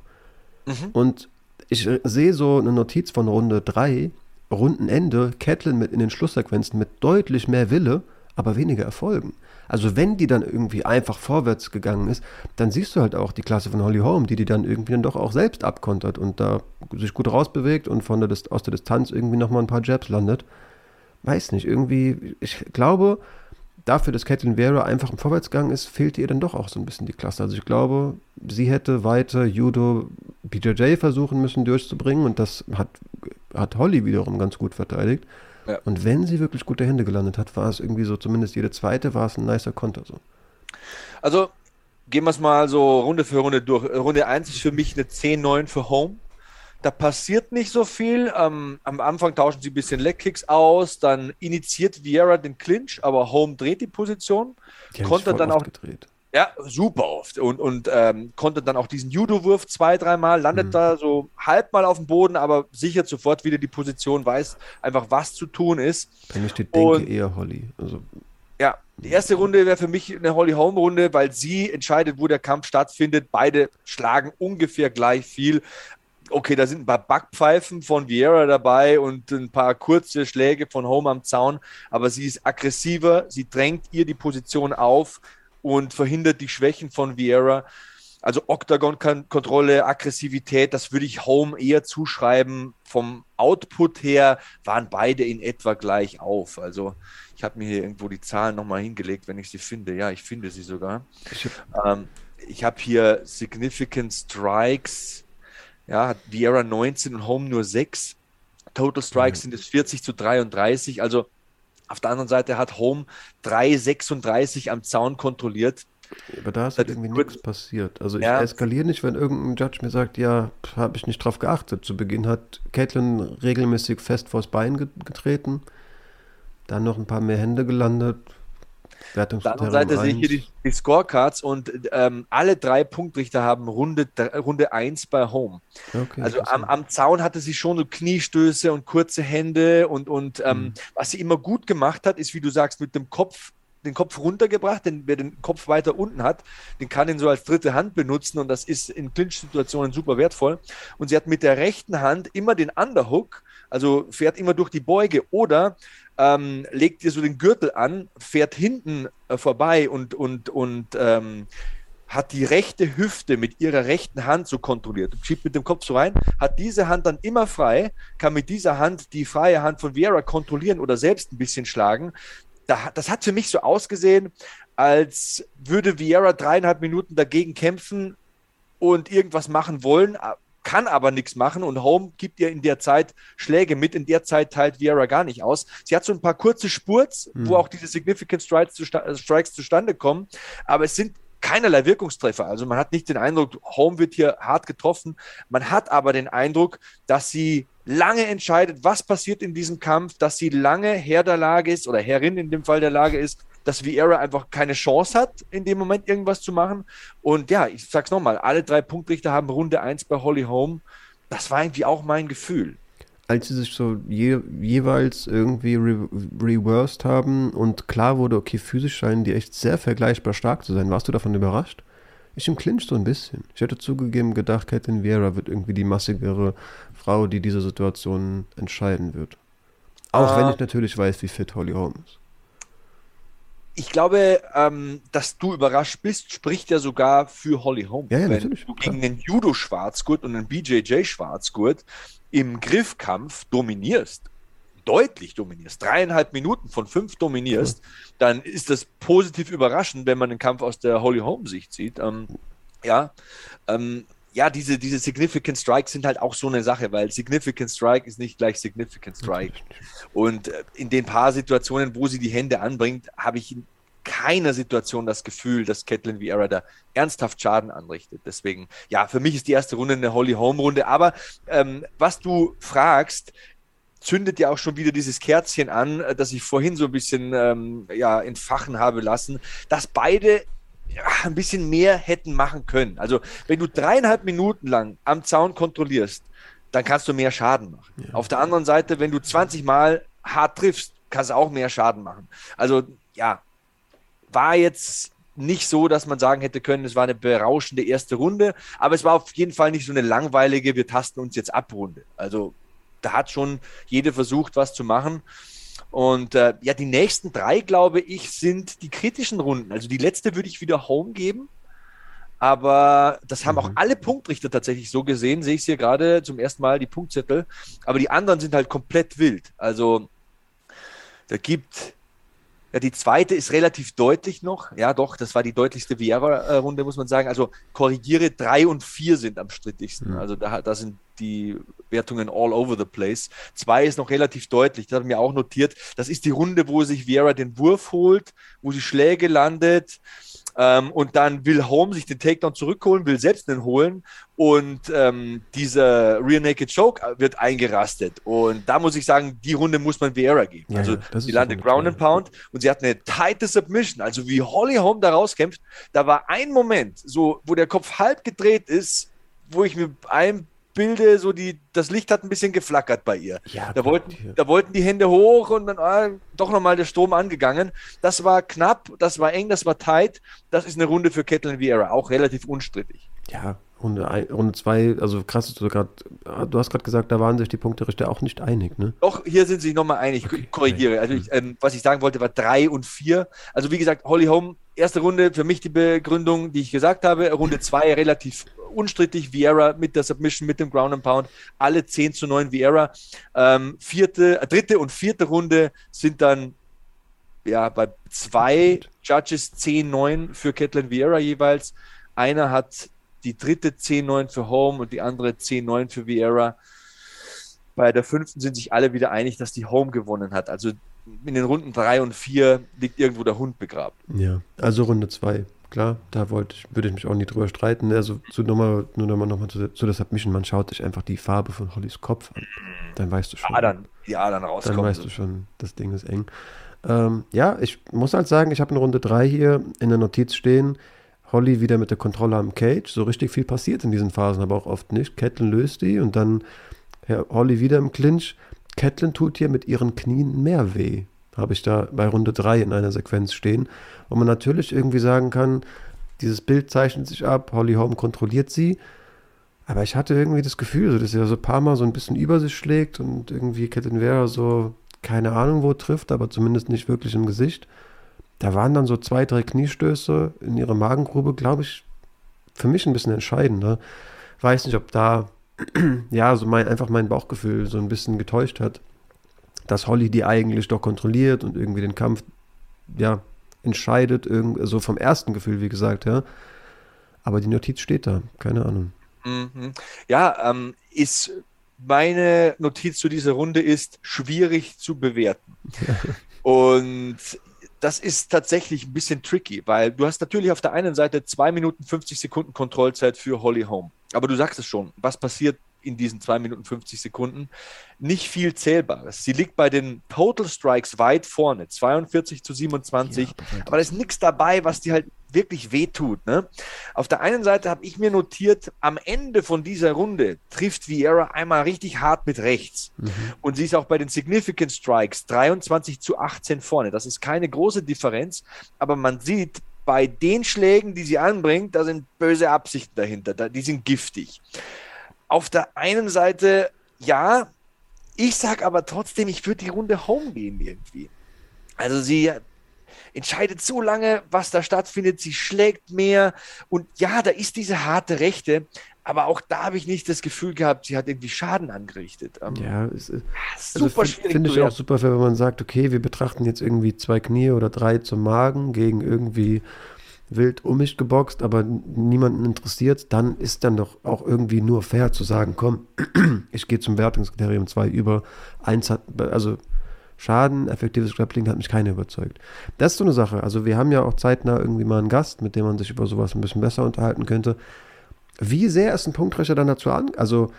Mhm. Und ich sehe so eine Notiz von Runde 3, Rundenende, Caitlin mit in den Schlusssequenzen mit deutlich mehr Wille aber weniger Erfolgen. Also wenn die dann irgendwie einfach vorwärts gegangen ist, dann siehst du halt auch die Klasse von Holly Holm, die die dann irgendwie dann doch auch selbst abkontert und da sich gut rausbewegt und von der, aus der Distanz irgendwie nochmal ein paar Jabs landet. Weiß nicht, irgendwie, ich glaube, dafür, dass Caitlin Vera einfach im Vorwärtsgang ist, fehlte ihr dann doch auch so ein bisschen die Klasse. Also ich glaube, sie hätte weiter Judo BJJ versuchen müssen durchzubringen und das hat, hat Holly wiederum ganz gut verteidigt. Ja. Und wenn sie wirklich gute Hände gelandet hat, war es irgendwie so, zumindest jede zweite war es ein nicer Konter. So. Also gehen wir es mal so Runde für Runde durch. Runde 1 ist für mich eine 10-9 für Home. Da passiert nicht so viel. Ähm, am Anfang tauschen sie ein bisschen Leckkicks aus, dann initiiert Vieira den Clinch, aber Home dreht die Position. Die konnte dann auch gedreht. Ja, super oft. Und, und ähm, konnte dann auch diesen Judo-Wurf zwei, dreimal, landet mhm. da so halb mal auf dem Boden, aber sichert sofort wieder die Position, weiß einfach, was zu tun ist. Bei mir steht Denke und, eher Holly. Also, ja, die erste Runde wäre für mich eine Holly-Home-Runde, weil sie entscheidet, wo der Kampf stattfindet. Beide schlagen ungefähr gleich viel. Okay, da sind ein paar Backpfeifen von Vieira dabei und ein paar kurze Schläge von Home am Zaun, aber sie ist aggressiver, sie drängt ihr die Position auf, und verhindert die Schwächen von Vieira. Also Octagon-Kontrolle, Aggressivität, das würde ich Home eher zuschreiben. Vom Output her waren beide in etwa gleich auf. Also ich habe mir hier irgendwo die Zahlen nochmal hingelegt, wenn ich sie finde. Ja, ich finde sie sogar. Ich habe ähm, hab hier Significant Strikes. Ja, hat Vieira 19 und Home nur 6. Total Strikes mhm. sind es 40 zu 33. Also auf der anderen Seite hat Home 3,36 am Zaun kontrolliert. Aber da ist halt irgendwie nichts passiert. Also ich ja. eskaliere nicht, wenn irgendein Judge mir sagt, ja, habe ich nicht drauf geachtet. Zu Beginn hat Caitlin regelmäßig fest vors Bein getreten. Dann noch ein paar mehr Hände gelandet. Auf der anderen Seite sehe ich hier die, die Scorecards und ähm, alle drei Punktrichter haben Runde, Runde 1 bei Home. Okay, also am, am, Zaun hatte sie schon so Kniestöße und kurze Hände und, und ähm, mhm. was sie immer gut gemacht hat, ist, wie du sagst, mit dem Kopf den Kopf runtergebracht, denn wer den Kopf weiter unten hat, den kann ihn so als dritte Hand benutzen und das ist in Clinch-Situationen super wertvoll. Und sie hat mit der rechten Hand immer den Underhook, also fährt immer durch die Beuge oder ähm, legt dir so den Gürtel an, fährt hinten äh, vorbei und, und, und ähm, hat die rechte Hüfte mit ihrer rechten Hand so kontrolliert, schiebt mit dem Kopf so rein, hat diese Hand dann immer frei, kann mit dieser Hand die freie Hand von Vera kontrollieren oder selbst ein bisschen schlagen. das hat für mich so ausgesehen, als würde Vieira dreieinhalb Minuten dagegen kämpfen und irgendwas machen wollen, kann aber nichts machen und Home gibt ihr in der Zeit Schläge mit. In der Zeit teilt Vieira gar nicht aus. Sie hat so ein paar kurze Spurts, mhm. wo auch diese Significant Strikes, zusta äh, Strikes zustande kommen, aber es sind keinerlei Wirkungstreffer. Also man hat nicht den Eindruck, Home wird hier hart getroffen. Man hat aber den Eindruck, dass sie lange entscheidet, was passiert in diesem Kampf, dass sie lange Herr der Lage ist oder Herrin in dem Fall der Lage ist, dass Vieira einfach keine Chance hat, in dem Moment irgendwas zu machen. Und ja, ich sag's nochmal, alle drei Punktrichter haben Runde 1 bei Holly Home. Das war irgendwie auch mein Gefühl. Als sie sich so je, jeweils irgendwie re reversed haben und klar wurde, okay, physisch scheinen die echt sehr vergleichbar stark zu sein, warst du davon überrascht? Ich im Clinch so ein bisschen. Ich hätte zugegeben gedacht, Caitlin Vieira wird irgendwie die massigere Frau, die diese Situation entscheiden wird. Auch ah. wenn ich natürlich weiß, wie fit Holly Holm ist ich glaube, ähm, dass du überrascht bist, spricht ja sogar für Holly Holm. Ja, ja, Wenn du gegen den Judo-Schwarzgurt und den BJJ-Schwarzgurt im Griffkampf dominierst, deutlich dominierst, dreieinhalb Minuten von fünf dominierst, cool. dann ist das positiv überraschend, wenn man den Kampf aus der Holly Holm-Sicht sieht. Ähm, ja, ähm, ja, diese, diese Significant Strikes sind halt auch so eine Sache, weil Significant Strike ist nicht gleich Significant Strike. Und äh, in den paar Situationen, wo sie die Hände anbringt, habe ich in keiner Situation das Gefühl, dass Catelyn Vieira da ernsthaft Schaden anrichtet. Deswegen, ja, für mich ist die erste Runde eine Holly Home Runde. Aber ähm, was du fragst, zündet ja auch schon wieder dieses Kerzchen an, äh, das ich vorhin so ein bisschen ähm, ja, entfachen habe lassen, dass beide ein bisschen mehr hätten machen können. Also, wenn du dreieinhalb Minuten lang am Zaun kontrollierst, dann kannst du mehr Schaden machen. Ja. Auf der anderen Seite, wenn du 20 Mal hart triffst, kannst du auch mehr Schaden machen. Also, ja, war jetzt nicht so, dass man sagen hätte können, es war eine berauschende erste Runde, aber es war auf jeden Fall nicht so eine langweilige, wir tasten uns jetzt ab Runde. Also, da hat schon jede versucht, was zu machen. Und äh, ja, die nächsten drei, glaube ich, sind die kritischen Runden. Also die letzte würde ich wieder Home geben. Aber das haben mhm. auch alle Punktrichter tatsächlich so gesehen. Sehe ich hier gerade zum ersten Mal die Punktzettel. Aber die anderen sind halt komplett wild. Also da gibt ja, die zweite ist relativ deutlich noch. Ja, doch, das war die deutlichste Vieira-Runde, muss man sagen. Also korrigiere, drei und vier sind am strittigsten. Mhm. Also da, da sind die Wertungen all over the place. Zwei ist noch relativ deutlich, das habe ich mir auch notiert. Das ist die Runde, wo sich Vieira den Wurf holt, wo sie Schläge landet. Ähm, und dann will Home sich den Takedown zurückholen, will selbst den holen und ähm, dieser Rear Naked Choke wird eingerastet. Und da muss ich sagen, die Runde muss man Vieira geben. Ja, also sie landet Ground and Pound und sie hat eine tighte Submission. Also wie Holly Home da rauskämpft, da war ein Moment, so wo der Kopf halb gedreht ist, wo ich mir ein Bilde, so die, das Licht hat ein bisschen geflackert bei ihr. Ja, da, wollten, da wollten die Hände hoch und dann ah, doch nochmal der Strom angegangen. Das war knapp, das war eng, das war tight. Das ist eine Runde für Catelyn Vieira, auch relativ unstrittig. Ja, Runde 1, Runde 2, also krass, du, grad, du hast gerade gesagt, da waren sich die Punkterichter auch nicht einig, ne? Doch, hier sind sie sich nochmal einig, okay. korrigiere. Also ich, ähm, was ich sagen wollte, war 3 und 4. Also wie gesagt, Holly Home, erste Runde, für mich die Begründung, die ich gesagt habe. Runde 2 relativ unstrittig Vieira mit der Submission, mit dem Ground and Pound, alle 10 zu 9 Vieira. Ähm, vierte, äh, dritte und vierte Runde sind dann ja bei zwei Judges 10-9 für Catelyn Vieira jeweils. Einer hat die dritte 10-9 für Home und die andere 10-9 für Vieira. Bei der fünften sind sich alle wieder einig, dass die Home gewonnen hat. Also in den Runden 3 und 4 liegt irgendwo der Hund begraben. Ja, also Runde 2 klar, da wollte ich, würde ich mich auch nie drüber streiten. Also zu nochmal, nur nochmal noch mal zu, zu der Submission, man schaut sich einfach die Farbe von Hollys Kopf an. Dann weißt du schon. Ah, dann die Adern rauskommen. Dann weißt du schon, das Ding ist eng. Ähm, ja, ich muss halt sagen, ich habe in Runde 3 hier in der Notiz stehen, Holly wieder mit der Kontrolle am Cage. So richtig viel passiert in diesen Phasen, aber auch oft nicht. Catelyn löst die und dann ja, Holly wieder im Clinch. Catelyn tut hier mit ihren Knien mehr weh. Habe ich da bei Runde 3 in einer Sequenz stehen. Wo man natürlich irgendwie sagen kann, dieses Bild zeichnet sich ab, Holly Holm kontrolliert sie. Aber ich hatte irgendwie das Gefühl, dass er so ein paar Mal so ein bisschen über sich schlägt und irgendwie Catelyn Vera so, keine Ahnung wo trifft, aber zumindest nicht wirklich im Gesicht. Da waren dann so zwei, drei Kniestöße in ihre Magengrube, glaube ich, für mich ein bisschen entscheidender. Weiß nicht, ob da, ja, so mein, einfach mein Bauchgefühl so ein bisschen getäuscht hat, dass Holly die eigentlich doch kontrolliert und irgendwie den Kampf, ja, entscheidet, so vom ersten Gefühl, wie gesagt, ja. Aber die Notiz steht da, keine Ahnung. Mhm. Ja, ähm, ist meine Notiz zu dieser Runde ist schwierig zu bewerten. Und das ist tatsächlich ein bisschen tricky, weil du hast natürlich auf der einen Seite 2 Minuten 50 Sekunden Kontrollzeit für Holly Home. Aber du sagst es schon, was passiert in diesen 2 Minuten 50 Sekunden? Nicht viel Zählbares. Sie liegt bei den Total Strikes weit vorne, 42 zu 27. Ja, aber da ist nichts dabei, was die halt wirklich wehtut. Ne? Auf der einen Seite habe ich mir notiert, am Ende von dieser Runde trifft Vieira einmal richtig hart mit rechts. Mhm. Und sie ist auch bei den Significant Strikes 23 zu 18 vorne. Das ist keine große Differenz, aber man sieht, bei den Schlägen, die sie anbringt, da sind böse Absichten dahinter, die sind giftig. Auf der einen Seite, ja, ich sage aber trotzdem, ich würde die Runde home gehen irgendwie. Also sie entscheidet so lange, was da stattfindet. Sie schlägt mehr. Und ja, da ist diese harte Rechte. Aber auch da habe ich nicht das Gefühl gehabt, sie hat irgendwie Schaden angerichtet. Ähm, ja, es ist also super schwierig. Finde ich auch super, wenn man sagt, okay, wir betrachten jetzt irgendwie zwei Knie oder drei zum Magen gegen irgendwie wild um mich geboxt, aber niemanden interessiert, dann ist dann doch auch irgendwie nur fair zu sagen, komm, ich gehe zum Wertungskriterium 2 über. Eins hat, also Schaden, effektives Grappling hat mich keine überzeugt. Das ist so eine Sache. Also wir haben ja auch zeitnah irgendwie mal einen Gast, mit dem man sich über sowas ein bisschen besser unterhalten könnte. Wie sehr ist ein Punktrechner dann dazu an? Also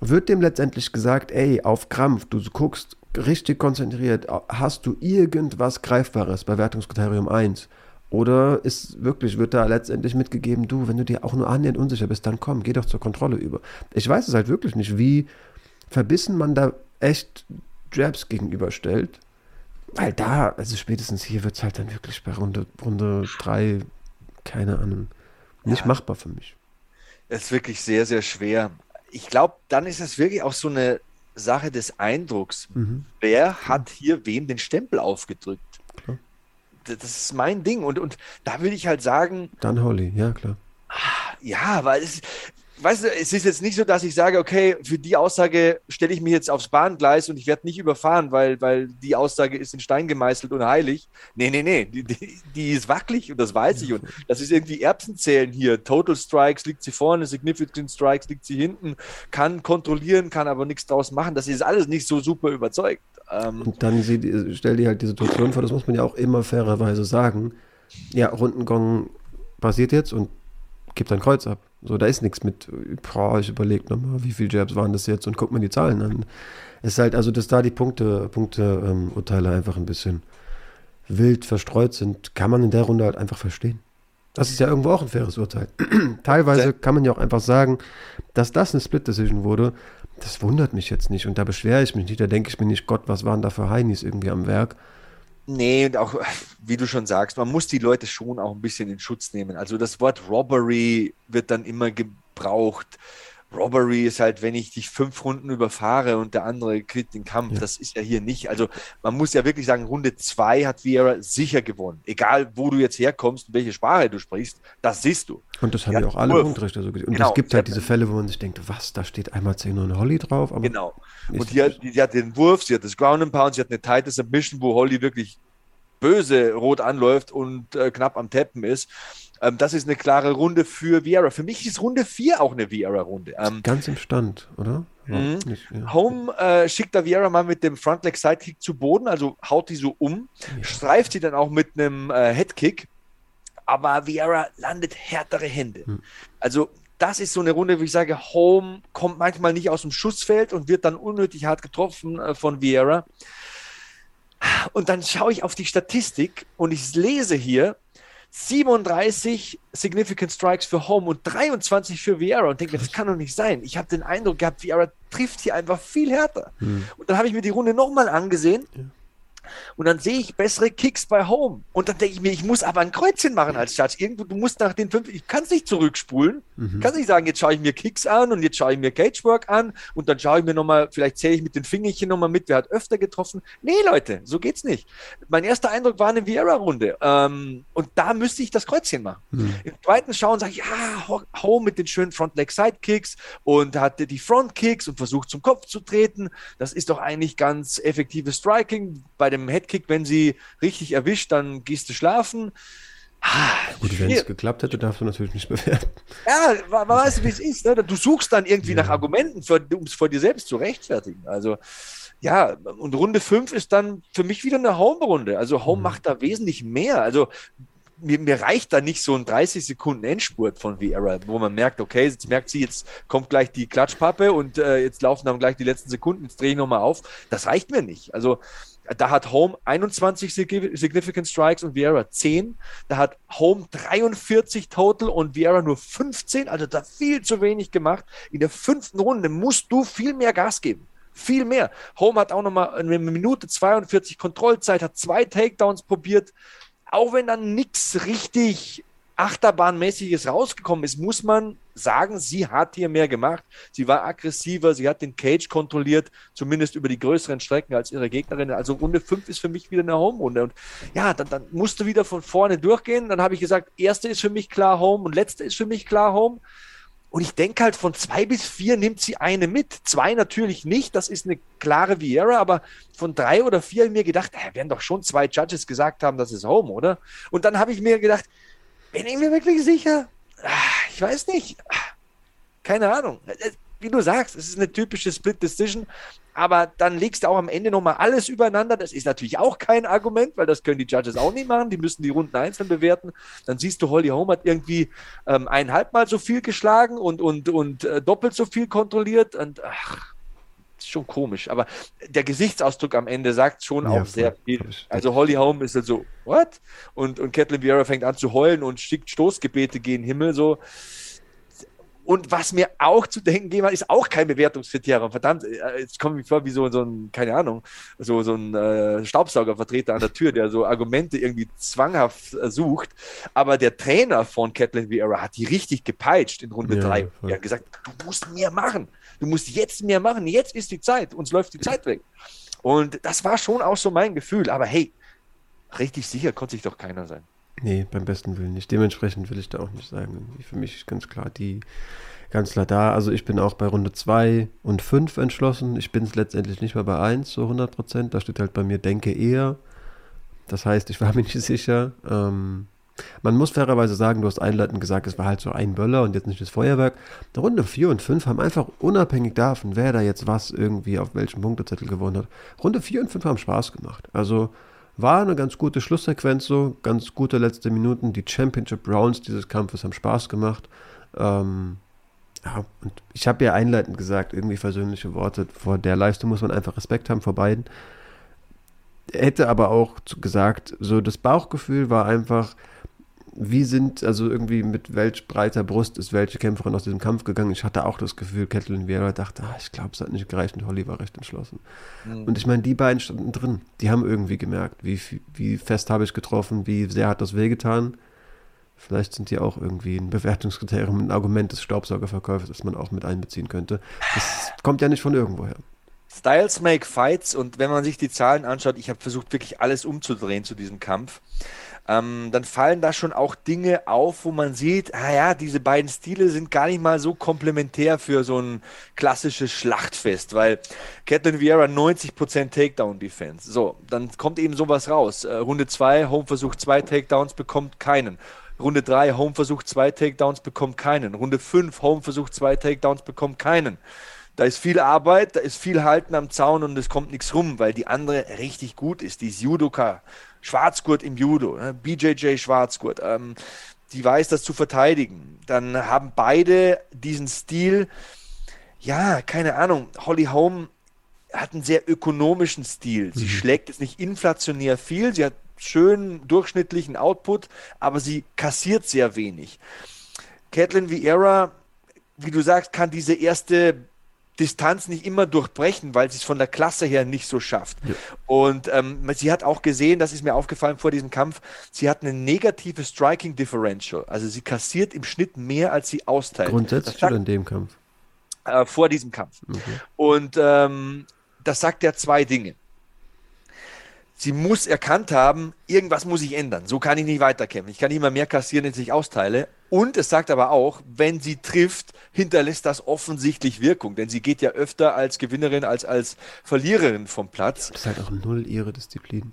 wird dem letztendlich gesagt, ey, auf Krampf, du guckst richtig konzentriert, hast du irgendwas Greifbares bei Wertungskriterium 1? Oder ist wirklich, wird da letztendlich mitgegeben, du, wenn du dir auch nur annähernd unsicher bist, dann komm, geh doch zur Kontrolle über. Ich weiß es halt wirklich nicht, wie verbissen man da echt Jabs gegenüberstellt. Weil da, also spätestens hier wird es halt dann wirklich bei Runde, Runde 3, keine Ahnung, nicht ja, machbar für mich. Es ist wirklich sehr, sehr schwer. Ich glaube, dann ist es wirklich auch so eine Sache des Eindrucks. Mhm. Wer hat hier wem den Stempel aufgedrückt? Klar. Das ist mein Ding. Und, und da würde ich halt sagen. Dann Holly, ja, klar. Ja, weil es, weißt du, es ist jetzt nicht so, dass ich sage, okay, für die Aussage stelle ich mich jetzt aufs Bahngleis und ich werde nicht überfahren, weil, weil die Aussage ist in Stein gemeißelt und heilig. Nee, nee, nee, die, die, die ist wackelig und das weiß ich. Und das ist irgendwie Erbsenzählen hier. Total Strikes liegt sie vorne, Significant Strikes liegt sie hinten, kann kontrollieren, kann aber nichts draus machen. Das ist alles nicht so super überzeugt. Ähm, und dann sie, stell dir halt die Situation vor, das muss man ja auch immer fairerweise sagen. Ja, Rundengong passiert jetzt und gibt ein Kreuz ab. So, da ist nichts mit, boah, ich überlege nochmal, wie viele Jabs waren das jetzt und guck mir die Zahlen an. Es ist halt, also, dass da die Punkte, Punkte, ähm, Urteile einfach ein bisschen wild verstreut sind, kann man in der Runde halt einfach verstehen. Das ist ja irgendwo auch ein faires Urteil. Teilweise kann man ja auch einfach sagen, dass das eine Split-Decision wurde. Das wundert mich jetzt nicht und da beschwere ich mich nicht. Da denke ich mir nicht, Gott, was waren da für Heinis irgendwie am Werk. Nee, und auch, wie du schon sagst, man muss die Leute schon auch ein bisschen in Schutz nehmen. Also das Wort Robbery wird dann immer gebraucht. Robbery ist halt, wenn ich dich fünf Runden überfahre und der andere kriegt den Kampf. Ja. Das ist ja hier nicht. Also man muss ja wirklich sagen, Runde zwei hat Vieira sicher gewonnen. Egal, wo du jetzt herkommst und welche Sprache du sprichst, das siehst du. Und das haben ja auch alle Punktrichter so gesehen. Und genau. es gibt halt diese Fälle, wo man sich denkt, was, da steht einmal 10 und Holly drauf. genau. Und die hat, die hat den Wurf, sie hat das Ground and Pound, sie hat eine tighte Submission, wo Holly wirklich böse rot anläuft und äh, knapp am Tappen ist. Ähm, das ist eine klare Runde für Vieira. Für mich ist Runde 4 auch eine Vieira-Runde. Ähm, Ganz im Stand, oder? Mhm. Nicht, ja. Home äh, schickt da Vieira mal mit dem Frontleg Sidekick zu Boden, also haut die so um, ja. streift sie dann auch mit einem äh, Headkick, aber Vieira landet härtere Hände. Mhm. Also das ist so eine Runde, wo ich sage, Home kommt manchmal nicht aus dem Schussfeld und wird dann unnötig hart getroffen äh, von Vieira. Und dann schaue ich auf die Statistik und ich lese hier 37 Significant Strikes für Home und 23 für Vieira und denke mir, das kann doch nicht sein. Ich habe den Eindruck gehabt, Vieira trifft hier einfach viel härter. Hm. Und dann habe ich mir die Runde nochmal angesehen. Ja und dann sehe ich bessere Kicks bei Home. Und dann denke ich mir, ich muss aber ein Kreuzchen machen als Judge. Irgendwo, du musst nach den fünf, ich kann es nicht zurückspulen. Mhm. Kann nicht sagen, jetzt schaue ich mir Kicks an und jetzt schaue ich mir Cagework an und dann schaue ich mir nochmal, vielleicht zähle ich mit den Fingerchen nochmal mit, wer hat öfter getroffen. Nee, Leute, so geht's nicht. Mein erster Eindruck war eine Vieira-Runde. Ähm, und da müsste ich das Kreuzchen machen. Mhm. Im zweiten Schauen sage ich, ja, Home mit den schönen Front-Leg-Side-Kicks und hatte die Front-Kicks und versucht zum Kopf zu treten. Das ist doch eigentlich ganz effektives Striking. Bei dem Headkick, wenn sie richtig erwischt, dann gehst du schlafen. Ah, Gut, wenn es geklappt hätte, darfst du natürlich nicht bewerten. Ja, man weiß, wie es ist. Ne? Du suchst dann irgendwie ja. nach Argumenten, um es vor dir selbst zu rechtfertigen. Also, ja, und Runde 5 ist dann für mich wieder eine Home-Runde. Also, Home mhm. macht da wesentlich mehr. Also, mir, mir, reicht da nicht so ein 30 Sekunden Endspurt von Vieira, wo man merkt, okay, jetzt merkt sie, jetzt kommt gleich die Klatschpappe und äh, jetzt laufen dann gleich die letzten Sekunden, jetzt drehe ich nochmal auf. Das reicht mir nicht. Also da hat Home 21 Significant Strikes und Vieira 10. Da hat Home 43 total und Vieira nur 15. Also da viel zu wenig gemacht. In der fünften Runde musst du viel mehr Gas geben. Viel mehr. Home hat auch nochmal eine Minute 42 Kontrollzeit, hat zwei Takedowns probiert. Auch wenn dann nichts richtig Achterbahnmäßiges rausgekommen ist, muss man sagen, sie hat hier mehr gemacht. Sie war aggressiver, sie hat den Cage kontrolliert, zumindest über die größeren Strecken als ihre Gegnerin. Also Runde 5 ist für mich wieder eine Home-Runde. Und ja, dann, dann musste wieder von vorne durchgehen. Dann habe ich gesagt, erste ist für mich klar Home und letzte ist für mich klar Home. Und ich denke halt, von zwei bis vier nimmt sie eine mit. Zwei natürlich nicht, das ist eine klare Vieira, aber von drei oder vier habe ich mir gedacht, äh, werden doch schon zwei Judges gesagt haben, das ist Home, oder? Und dann habe ich mir gedacht, bin ich mir wirklich sicher? Ah, ich weiß nicht. Ah, keine Ahnung. Äh, wie du sagst, es ist eine typische Split Decision, aber dann legst du auch am Ende nochmal alles übereinander. Das ist natürlich auch kein Argument, weil das können die Judges auch nicht machen. Die müssen die Runden einzeln bewerten. Dann siehst du, Holly Holm hat irgendwie ähm, eineinhalb so viel geschlagen und, und, und äh, doppelt so viel kontrolliert. Und ach, ist schon komisch, aber der Gesichtsausdruck am Ende sagt schon ja, auch sehr viel. Also Holly Holm ist halt so, what? Und, und Kathleen Vieira fängt an zu heulen und schickt Stoßgebete gegen Himmel, so. Und was mir auch zu denken gegeben hat, ist auch kein Bewertungskriterium. Verdammt, äh, jetzt komme ich vor wie so, so ein, keine Ahnung, so, so ein äh, Staubsaugervertreter an der Tür, der so Argumente irgendwie zwanghaft äh, sucht. Aber der Trainer von Kathleen Vieira hat die richtig gepeitscht in Runde 3. Ja, er hat gesagt, du musst mehr machen. Du musst jetzt mehr machen. Jetzt ist die Zeit. Uns läuft die Zeit weg. Und das war schon auch so mein Gefühl. Aber hey, richtig sicher konnte sich doch keiner sein. Nee, beim besten Willen nicht. Dementsprechend will ich da auch nicht sagen. Für mich ist ganz klar die, ganz klar da. Also ich bin auch bei Runde 2 und 5 entschlossen. Ich bin es letztendlich nicht mehr bei 1, so 100 Prozent. Da steht halt bei mir Denke eher. Das heißt, ich war mir nicht sicher. Ähm, man muss fairerweise sagen, du hast einleitend gesagt, es war halt so ein Böller und jetzt nicht das Feuerwerk. Runde 4 und 5 haben einfach unabhängig davon, wer da jetzt was irgendwie auf welchem Punktezettel gewonnen hat. Runde 4 und 5 haben Spaß gemacht. Also war eine ganz gute Schlusssequenz so, ganz gute letzte Minuten. Die Championship Rounds dieses Kampfes haben Spaß gemacht. Ähm, ja, und ich habe ja einleitend gesagt, irgendwie versöhnliche Worte. Vor der Leistung muss man einfach Respekt haben vor beiden. Hätte aber auch gesagt, so das Bauchgefühl war einfach, wie sind, also irgendwie mit welch breiter Brust ist welche Kämpferin aus diesem Kampf gegangen? Ich hatte auch das Gefühl, Catelyn Vieira dachte, ah, ich glaube, es hat nicht gereicht und Holly war recht entschlossen. Mhm. Und ich meine, die beiden standen drin. Die haben irgendwie gemerkt, wie, wie fest habe ich getroffen, wie sehr hat das wehgetan. Vielleicht sind die auch irgendwie ein Bewertungskriterium, ein Argument des Staubsaugerverkäufers, das man auch mit einbeziehen könnte. Das kommt ja nicht von irgendwoher. Styles make fights und wenn man sich die Zahlen anschaut, ich habe versucht, wirklich alles umzudrehen zu diesem Kampf ähm, dann fallen da schon auch Dinge auf, wo man sieht, ah ja, diese beiden Stile sind gar nicht mal so komplementär für so ein klassisches Schlachtfest, weil Catelyn Vieira 90% Takedown-Defense. So, dann kommt eben sowas raus. Äh, Runde 2, Home versucht zwei Takedowns, bekommt keinen. Runde 3, Home versucht zwei Takedowns, bekommt keinen. Runde 5, Home versucht zwei Takedowns, bekommt keinen. Da ist viel Arbeit, da ist viel Halten am Zaun und es kommt nichts rum, weil die andere richtig gut ist. Die ist Judoka, Schwarzgurt im Judo, ne? BJJ Schwarzgurt. Ähm, die weiß das zu verteidigen. Dann haben beide diesen Stil, ja, keine Ahnung, Holly Holm hat einen sehr ökonomischen Stil. Sie mhm. schlägt jetzt nicht inflationär viel, sie hat schön durchschnittlichen Output, aber sie kassiert sehr wenig. Caitlin Vieira, wie du sagst, kann diese erste Distanz nicht immer durchbrechen, weil sie es von der Klasse her nicht so schafft. Ja. Und ähm, sie hat auch gesehen, das ist mir aufgefallen vor diesem Kampf, sie hat eine negative Striking Differential. Also sie kassiert im Schnitt mehr, als sie austeilt. Grundsätzlich sagt, oder in dem Kampf? Äh, vor diesem Kampf. Okay. Und ähm, das sagt ja zwei Dinge. Sie muss erkannt haben, irgendwas muss ich ändern. So kann ich nicht weiterkämpfen. Ich kann nicht immer mehr kassieren, als ich austeile. Und es sagt aber auch, wenn sie trifft, hinterlässt das offensichtlich Wirkung. Denn sie geht ja öfter als Gewinnerin als als Verliererin vom Platz. Das ist halt auch null ihre Disziplin.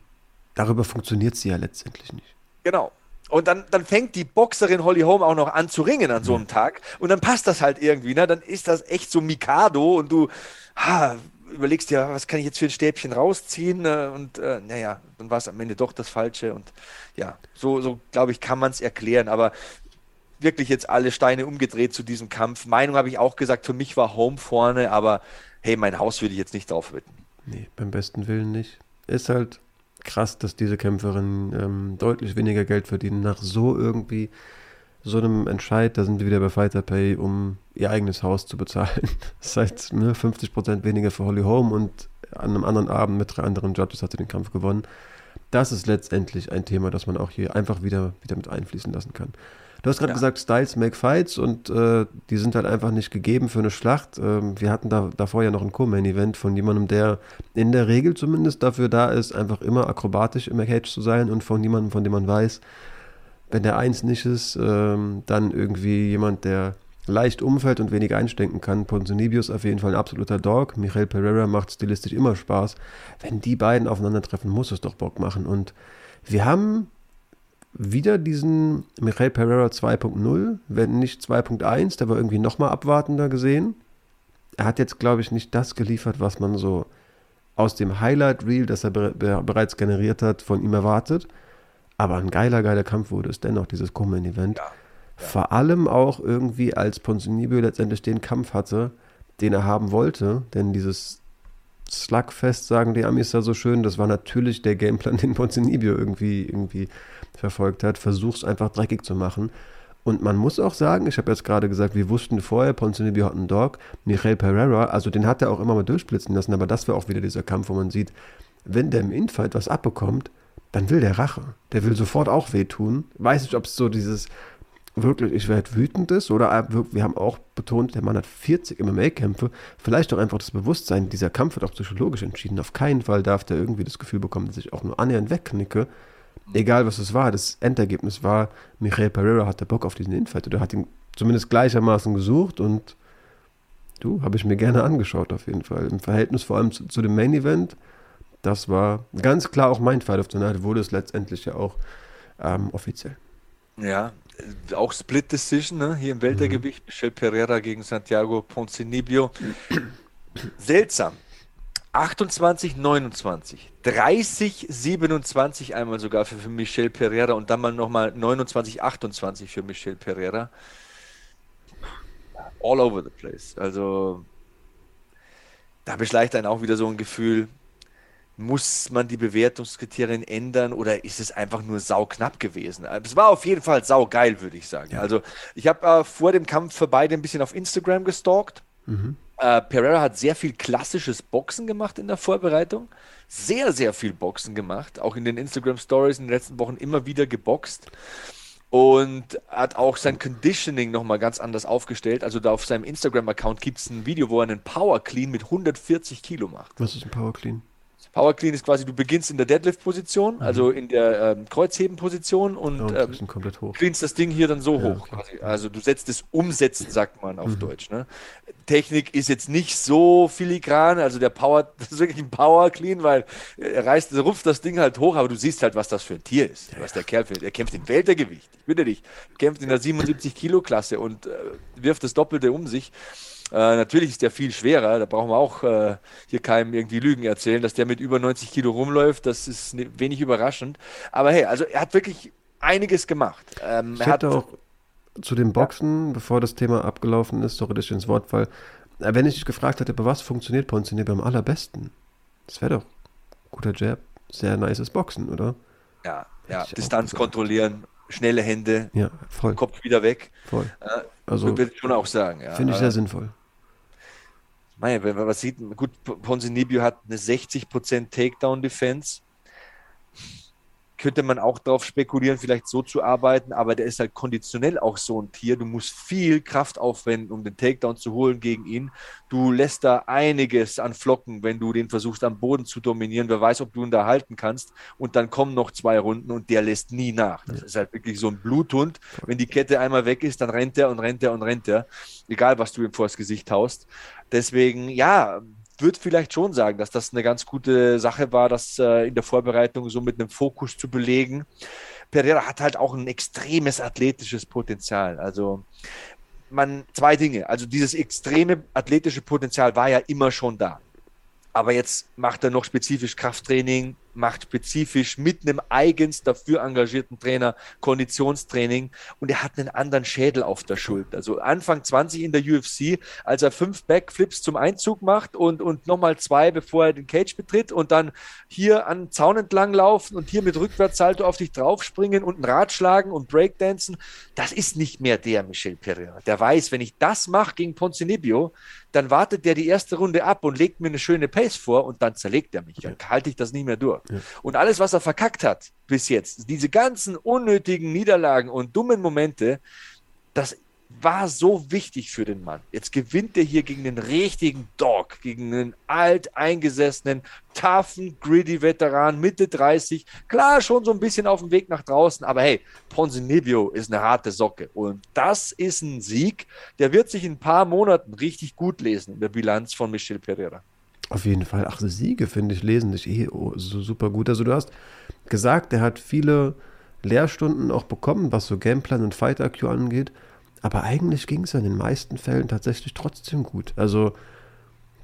Darüber funktioniert sie ja letztendlich nicht. Genau. Und dann, dann fängt die Boxerin Holly Holm auch noch an zu ringen an so einem Tag. Und dann passt das halt irgendwie. Ne? Dann ist das echt so Mikado und du, ha, überlegst dir, was kann ich jetzt für ein Stäbchen rausziehen äh, und äh, naja, dann war es am Ende doch das Falsche und ja, so, so glaube ich, kann man es erklären, aber wirklich jetzt alle Steine umgedreht zu diesem Kampf. Meinung habe ich auch gesagt, für mich war Home vorne, aber hey, mein Haus würde ich jetzt nicht drauf wetten. Nee, beim besten Willen nicht. Ist halt krass, dass diese Kämpferinnen ähm, deutlich weniger Geld verdienen nach so irgendwie so einem Entscheid, da sind wir wieder bei Fighter Pay, um ihr eigenes Haus zu bezahlen. Das heißt, ne, 50% weniger für Holly Holm und an einem anderen Abend mit drei anderen Judges hat sie den Kampf gewonnen. Das ist letztendlich ein Thema, das man auch hier einfach wieder, wieder mit einfließen lassen kann. Du hast gerade ja. gesagt, Styles make fights und äh, die sind halt einfach nicht gegeben für eine Schlacht. Ähm, wir hatten da davor ja noch ein Co-Main-Event von jemandem, der in der Regel zumindest dafür da ist, einfach immer akrobatisch im Cage zu sein und von jemandem, von dem man weiß, wenn der eins nicht ist, ähm, dann irgendwie jemand, der leicht umfällt und wenig einstecken kann. Ponzinibbio ist auf jeden Fall ein absoluter Dog. Michael Pereira macht stilistisch immer Spaß. Wenn die beiden aufeinandertreffen, muss es doch Bock machen. Und wir haben wieder diesen Michael Pereira 2.0, wenn nicht 2.1, der war irgendwie nochmal abwartender gesehen. Er hat jetzt, glaube ich, nicht das geliefert, was man so aus dem Highlight Reel, das er be bereits generiert hat, von ihm erwartet. Aber ein geiler, geiler Kampf wurde es dennoch, dieses Common-Event. Ja, ja. Vor allem auch irgendwie, als Ponzinibbio letztendlich den Kampf hatte, den er haben wollte. Denn dieses Slugfest, sagen die Amis da so schön, das war natürlich der Gameplan, den Ponzinibbio irgendwie, irgendwie verfolgt hat. Versuch's einfach dreckig zu machen. Und man muss auch sagen, ich habe jetzt gerade gesagt, wir wussten vorher, Ponzinibbio hat einen Dog, Michael Pereira, also den hat er auch immer mal durchblitzen lassen, aber das wäre auch wieder dieser Kampf, wo man sieht, wenn der im Infight was abbekommt, dann will der Rache. Der will sofort auch wehtun. Weiß nicht, ob es so dieses wirklich, ich werde wütend ist oder wir haben auch betont, der Mann hat 40 MMA-Kämpfe. Vielleicht auch einfach das Bewusstsein, dieser Kampf wird auch psychologisch entschieden. Auf keinen Fall darf der irgendwie das Gefühl bekommen, dass ich auch nur annähernd wegknicke. Egal was es war, das Endergebnis war, Michael Pereira hatte Bock auf diesen Infight oder hat ihn zumindest gleichermaßen gesucht und du, habe ich mir gerne angeschaut auf jeden Fall. Im Verhältnis vor allem zu, zu dem Main Event das war ganz klar auch mein Fight of the Night, wurde es letztendlich ja auch ähm, offiziell. Ja, auch Split Decision ne? hier im Weltergewicht. Mhm. Michel Pereira gegen Santiago Ponzinibbio. Seltsam. 28, 29, 30, 27 einmal sogar für, für Michel Pereira und dann mal nochmal 29, 28 für Michel Pereira. All over the place. Also da beschleicht einen auch wieder so ein Gefühl, muss man die Bewertungskriterien ändern oder ist es einfach nur sauknapp gewesen? Es war auf jeden Fall saugeil, würde ich sagen. Ja. Also ich habe äh, vor dem Kampf für beide ein bisschen auf Instagram gestalkt. Mhm. Äh, Pereira hat sehr viel klassisches Boxen gemacht in der Vorbereitung. Sehr, sehr viel Boxen gemacht. Auch in den Instagram Stories in den letzten Wochen immer wieder geboxt. Und hat auch sein Conditioning nochmal ganz anders aufgestellt. Also da auf seinem Instagram-Account gibt es ein Video, wo er einen Power Clean mit 140 Kilo macht. Was ist ein Power Clean? Power Clean ist quasi, du beginnst in der Deadlift-Position, mhm. also in der ähm, Kreuzheben-Position und ja, ähm, komplett hoch. cleanst das Ding hier dann so ja, hoch. Quasi. Also du setzt es umsetzen, sagt man auf mhm. Deutsch. Ne? Technik ist jetzt nicht so filigran, also der Power, das ist wirklich ein Power Clean, weil er reißt, er rupft das Ding halt hoch, aber du siehst halt, was das für ein Tier ist, was der Kerl für, er kämpft im Weltergewicht, ich bitte dich, kämpft in der 77 Kilo Klasse und äh, wirft das Doppelte um sich. Äh, natürlich ist der viel schwerer, da brauchen wir auch äh, hier keinem irgendwie Lügen erzählen, dass der mit über 90 Kilo rumläuft, das ist ne, wenig überraschend. Aber hey, also er hat wirklich einiges gemacht. Ähm, Ich er hat, hätte auch zu den Boxen, bevor das Thema abgelaufen ist, sorry, dass ich ins Wort fall, äh, wenn ich dich gefragt hätte, bei was funktioniert Ponzinibbio am allerbesten? Das wäre doch guter Jab, sehr nices Boxen, oder? ja, ja, Distanz kontrollieren, schnelle Hände, Ja, Kopf wieder weg. voll. Äh, Also würde ich schon auch sagen. Ja. finde ich Äh, sehr sinnvoll. Mei, wenn man was sieht, gut, Ponzinibbio hat eine 60% Takedown-Defense. Könnte man auch darauf spekulieren, vielleicht so zu arbeiten, aber der ist halt konditionell auch so ein Tier. Du musst viel Kraft aufwenden, um den Takedown zu holen gegen ihn. Du lässt da einiges an Flocken, wenn du den versuchst am Boden zu dominieren. Wer weiß, ob du ihn da halten kannst. Und dann kommen noch zwei Runden und der lässt nie nach. Das ist halt wirklich so ein Bluthund. Wenn die Kette einmal weg ist, dann rennt er und rennt er und rennt er. Egal, was du ihm vors Gesicht haust. Deswegen, ja, würde vielleicht schon sagen, dass das eine ganz gute Sache war, das äh, in der Vorbereitung so mit einem Fokus zu belegen. Pereira hat halt auch ein extremes athletisches Potenzial. Also man, zwei Dinge. Also dieses extreme athletische Potenzial war ja immer schon da. Aber jetzt macht er noch spezifisch Krafttraining, macht spezifisch mit einem eigens dafür engagierten Trainer Konditionstraining und er hat einen anderen Schädel auf der Schuld. Also Anfang 20 in der UFC, als er fünf Backflips zum Einzug macht und, und nochmal zwei, bevor er den Cage betritt und dann hier an den Zaun entlang laufen und hier mit Rückwärtssalto auf dich draufspringen und ein Rad schlagen und Breakdancen, das ist nicht mehr der Michel Pereira. Der weiß, wenn ich das mache gegen Ponzinibbio, dann wartet der die erste Runde ab und legt mir eine schöne Pace vor und dann zerlegt er mich. Dann halte ich das nicht mehr durch. Und alles, was er verkackt hat bis jetzt, diese ganzen unnötigen Niederlagen und dummen Momente, das war so wichtig für den Mann. Jetzt gewinnt er hier gegen den richtigen Dog, gegen einen alt eingesessenen, toughen, gritty Veteran, Mitte 30. Klar, schon so ein bisschen auf dem Weg nach draußen, aber hey, Ponzinibbio ist eine harte Socke. Und das ist ein Sieg, der wird sich in ein paar Monaten richtig gut lesen in der Bilanz von Michel Pereira. Auf jeden Fall. Ach, Siege finde ich lesen dich eh oh, so super gut. Also du hast gesagt, er hat viele Lehrstunden auch bekommen, was so Gameplan und Fight IQ angeht. Aber eigentlich ging es in den meisten Fällen tatsächlich trotzdem gut. Also,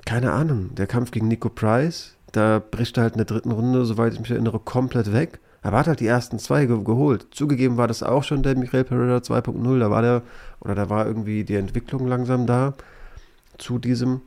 keine Ahnung, der Kampf gegen Nico Price, da bricht er halt in der dritten Runde, soweit ich mich erinnere, komplett weg. Aber hat halt die ersten zwei ge geholt. Zugegeben war das auch schon der Michael Pereira 2.0. Da war der, oder da war irgendwie die Entwicklung langsam da zu diesem.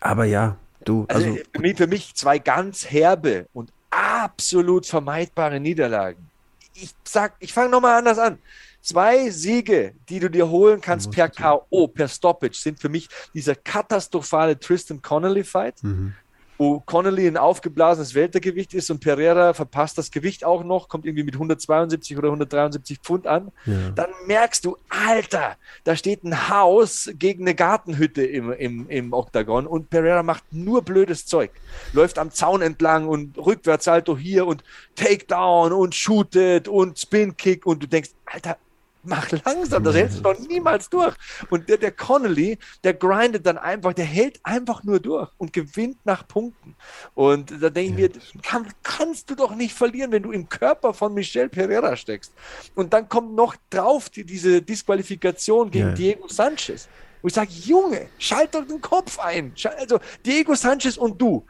Aber ja, du, Also, also, für, mich, für mich zwei ganz herbe und absolut vermeidbare Niederlagen. Ich sag, ich fange nochmal anders an. Zwei Siege, die du dir holen kannst per. K.O., per Stoppage, sind für mich dieser katastrophale Tristan Connolly-Fight, mhm. Wo Connolly ein aufgeblasenes Weltergewicht ist und Pereira verpasst das Gewicht auch noch, kommt irgendwie mit 172 oder 173 Pfund an. ja. Dann merkst du, Alter, da steht ein Haus gegen eine Gartenhütte im, im, im Oktagon und Pereira macht nur blödes Zeug. Läuft am Zaun entlang und Rückwärtssalto hier und Takedown und shootet und Spin-Kick und du denkst, Alter, mach langsam, das hältst du doch niemals durch. Und der, der Connolly, der grindet dann einfach, der hält einfach nur durch und gewinnt nach Punkten. Und da denke Ja, ich mir, kann, kannst du doch nicht verlieren, wenn du im Körper von Michel Pereira steckst. Und dann kommt noch drauf die, diese Disqualifikation gegen Ja. Diego Sanchez. Wo ich sage, Junge, schalt doch den Kopf ein. Also Diego Sanchez und du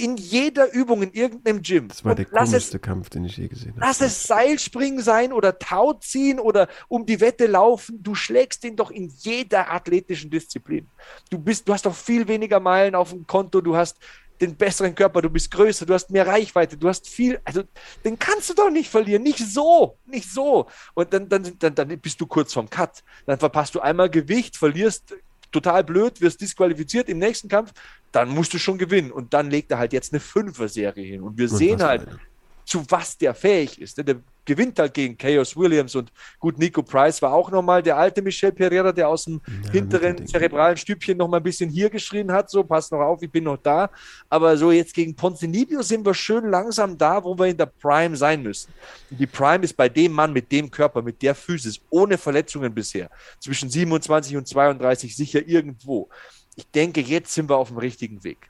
in jeder Übung in irgendeinem Gym. Das war Und der es komischste Kampf, den ich je gesehen habe. Lass es Seilspringen sein oder Tau ziehen oder um die Wette laufen. Du schlägst ihn doch in jeder athletischen Disziplin. Du bist, du hast doch viel weniger Meilen auf dem Konto, du hast den besseren Körper, du bist größer, du hast mehr Reichweite, du hast viel, also den kannst du doch nicht verlieren, nicht so, nicht so. Und dann, dann, dann, dann bist du kurz vorm Cut. Dann verpasst du einmal Gewicht, verlierst total blöd, wirst disqualifiziert im nächsten Kampf, dann musst du schon gewinnen. Und dann legt er halt jetzt eine Fünfer-Serie hin. Und wir Und sehen halt, eine. Zu was der fähig ist. Der gewinnt halt gegen Chaos Williams und gut, Nico Price war auch nochmal der alte Michel Pereira, der aus dem Ja, hinteren zerebralen Stübchen nochmal ein bisschen hier geschrien hat, so, pass noch auf, ich bin noch da. Aber so jetzt gegen Ponzinibbio sind wir schön langsam da, wo wir in der Prime sein müssen. Und die Prime ist bei dem Mann mit dem Körper, mit der Physis, ohne Verletzungen bisher, zwischen 27 und 32 sicher irgendwo. Ich denke, jetzt sind wir auf dem richtigen Weg.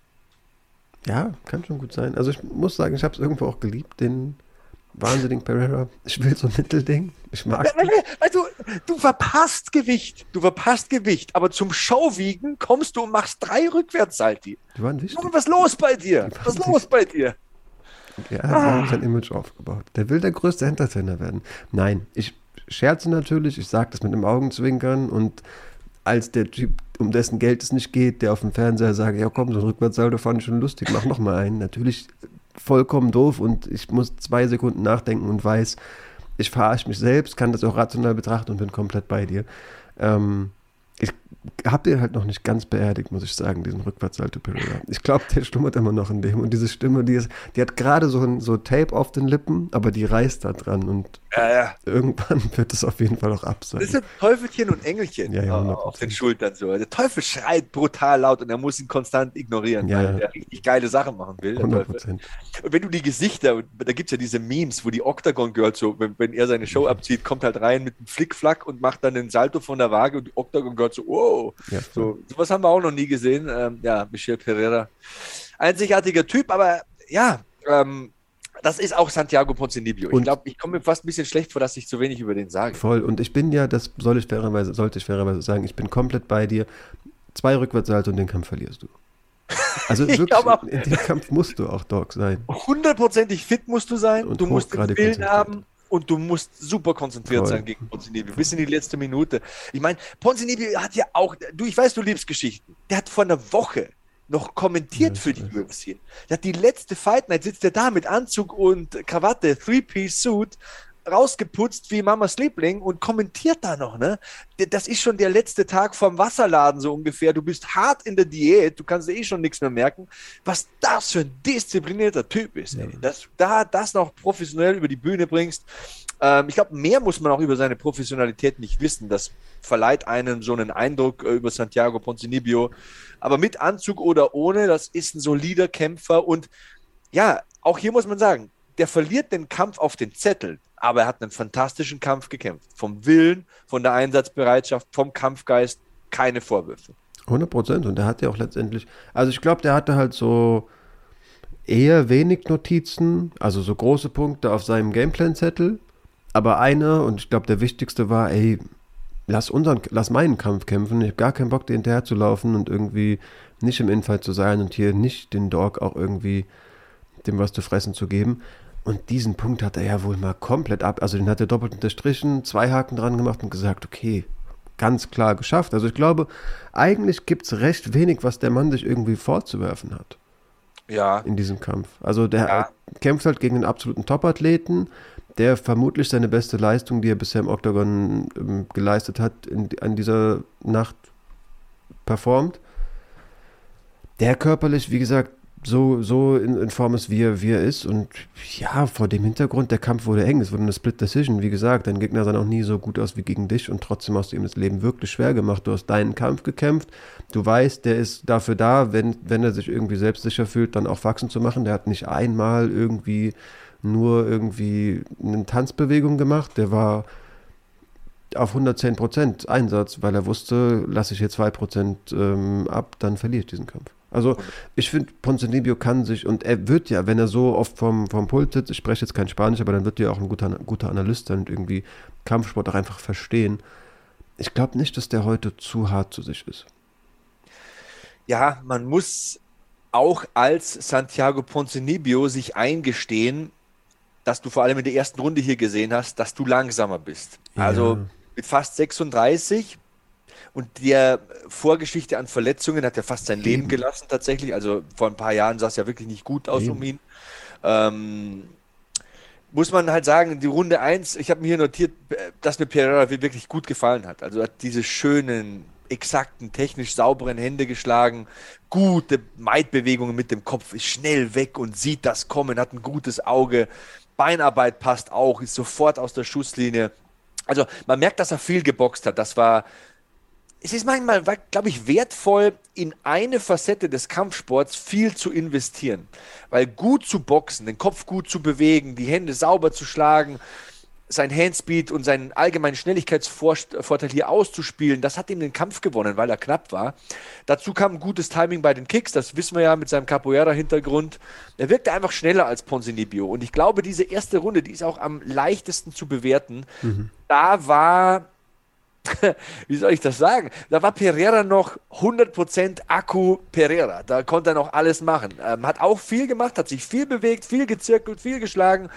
Ja, kann schon gut sein. Also ich muss sagen, ich habe es irgendwo auch geliebt, den wahnsinnigen Pereira. Ich will so ein Mittelding. Ich mag Ja, weil- weil du, du verpasst Gewicht, du verpasst Gewicht, aber zum Showwiegen kommst du und machst drei Rückwärtssalti. die waren wichtig. Was los bei dir? Was los bei dir? Ja, er hat sein Image aufgebaut. Der will der größte Entertainer werden. Nein, ich scherze natürlich, ich sage das mit einem Augenzwinkern und als der Typ, um dessen Geld es nicht geht, der auf dem Fernseher sagt, ja komm, so ein Rückwärtssaldo fand ich schon lustig, mach noch mal einen. Natürlich vollkommen doof und ich muss zwei Sekunden nachdenken und weiß, ich verarsche mich selbst, kann das auch rational betrachten und bin komplett bei dir. Ähm, ich habe den halt noch nicht ganz beerdigt, muss ich sagen, diesen Rückwärtssalto Pereira. Ich glaube, der schlummert immer noch in dem. Und diese Stimme, die, ist, die hat gerade so, ein, so Tape auf den Lippen, aber die reißt da dran. Und Ja, ja. irgendwann wird es auf jeden Fall auch ab sein. Das sind Teufelchen und Engelchen Ja, ja, 100%. auf den Schultern so. Der Teufel schreit brutal laut und er muss ihn konstant ignorieren, Ja, weil er richtig geile Sachen machen will. Der 100 Teufel. Prozent. Und wenn du die Gesichter, da gibt es ja diese Memes, wo die Octagon Girls so, wenn, wenn er seine Show abzieht, kommt halt rein mit einem Flickflack und macht dann den Salto von der Waage und die Octagon Girls so, wow. Ja, So, sowas haben wir auch noch nie gesehen. Ähm, ja, Michel Pereira. Einzigartiger Typ, aber ja, ähm, das ist auch Santiago Ponzinibbio. Ich glaube, ich komme mir fast ein bisschen schlecht vor, dass ich zu wenig über den sage. Voll. Und ich bin ja, das soll ich fairerweise, sollte ich fairerweise sagen, ich bin komplett bei dir. Zwei Rückwärtssalto und den Kampf verlierst du. Also Ich wirklich, auch. in dem Kampf musst du auch Dog sein. hundertprozentig fit musst du sein, Und du musst den Willen haben und du musst super konzentriert Voll. sein gegen Ponzinibbio, bis in die letzte Minute. Ich meine, Ponzinibbio hat ja auch, du, ich weiß, du liebst Geschichten, der hat vor einer Woche noch kommentiert Ja, für die. UFC. Der hat die letzte Fight Night, sitzt er da mit Anzug und Krawatte, Three-Piece-Suit, rausgeputzt wie Mamas Liebling und kommentiert da noch, ne? Das ist schon der letzte Tag vom Wasserladen so ungefähr. Du bist hart in der Diät, du kannst eh schon nichts mehr merken. Was das für ein disziplinierter Typ ist, ey. Dass du da das noch professionell über die Bühne bringst. Ähm, ich glaube, mehr muss man auch über seine Professionalität nicht wissen. Das verleiht einem so einen Eindruck äh, über Santiago Ponzinibbio. Aber mit Anzug oder ohne, das ist ein solider Kämpfer und ja, auch hier muss man sagen, der verliert den Kampf auf den Zettel, aber er hat einen fantastischen Kampf gekämpft. Vom Willen, von der Einsatzbereitschaft, vom Kampfgeist, keine Vorwürfe. 100 Prozent. Und der hat ja auch letztendlich, also ich glaube, der hatte halt so eher wenig Notizen, also so große Punkte auf seinem Gameplan-Zettel. Aber einer, und ich glaube, der wichtigste war, ey, lass unseren, lass meinen Kampf kämpfen. Ich habe gar keinen Bock, dir hinterher zu laufen und irgendwie nicht im Infall zu sein und hier nicht den Dog auch irgendwie dem was zu fressen zu geben. Und diesen Punkt hat er ja wohl mal komplett ab. Also den hat er doppelt unterstrichen, zwei Haken dran gemacht und gesagt, okay, ganz klar geschafft. Also ich glaube, eigentlich gibt es recht wenig, was der Mann sich irgendwie vorzuwerfen hat Ja, in diesem Kampf. Also der Ja. kämpft halt gegen einen absoluten Top-Athleten, der vermutlich seine beste Leistung, die er bisher im Oktagon ähm, geleistet hat, in, an dieser Nacht performt. Der körperlich, wie gesagt, so, so in, in Form ist, wie er, wie er ist. Und ja, vor dem Hintergrund, der Kampf wurde eng. Es wurde eine Split Decision. Wie gesagt, dein Gegner sah noch nie so gut aus wie gegen dich und trotzdem hast du ihm das Leben wirklich schwer gemacht. Du hast deinen Kampf gekämpft. Du weißt, der ist dafür da, wenn, wenn er sich irgendwie selbstsicher fühlt, dann auch wachsen zu machen. Der hat nicht einmal irgendwie nur irgendwie eine Tanzbewegung gemacht. Der war auf 110% Einsatz, weil er wusste, lasse ich hier 2% ähm, ab, dann verliere ich diesen Kampf. Also ich finde, Ponzinibbio kann sich, und er wird ja, wenn er so oft vom, vom Pult sitzt, ich spreche jetzt kein Spanisch, aber dann wird er ja auch ein guter, guter Analyst sein und irgendwie Kampfsport auch einfach verstehen. Ich glaube nicht, dass der heute zu hart zu sich ist. ja, man muss auch als Santiago Ponzinibbio sich eingestehen, dass du vor allem in der ersten Runde hier gesehen hast, dass du langsamer bist. Ja. Also mit fast 36 und der Vorgeschichte an Verletzungen hat er fast sein Leben Eben. gelassen tatsächlich. Also vor ein paar Jahren sah es ja wirklich nicht gut aus Eben. um ihn. Ähm, muss man halt sagen, die Runde 1, ich habe mir hier notiert, dass mir Pereira wirklich gut gefallen hat. Also hat diese schönen, exakten, technisch sauberen Hände geschlagen, gute Maidbewegungen mit dem Kopf, ist schnell weg und sieht das kommen, hat ein gutes Auge, Beinarbeit passt auch, ist sofort aus der Schusslinie. Also man merkt, dass er viel geboxt hat. Das war, es ist manchmal, glaube ich, wertvoll, in eine Facette des Kampfsports viel zu investieren. Weil gut zu boxen, den Kopf gut zu bewegen, die Hände sauber zu schlagen, sein Handspeed und seinen allgemeinen Schnelligkeitsvorteil hier auszuspielen, das hat ihm den Kampf gewonnen, weil er knapp war. Dazu kam ein gutes Timing bei den Kicks, das wissen wir ja mit seinem Capoeira-Hintergrund. Er wirkte einfach schneller als Ponzinibbio. Und ich glaube, diese erste Runde, die ist auch am leichtesten zu bewerten. Da war wie soll ich das sagen? Da war Pereira noch 100% Akku Pereira. Da konnte er noch alles machen. Ähm, hat auch viel gemacht, hat sich viel bewegt, viel gezirkelt, viel geschlagen.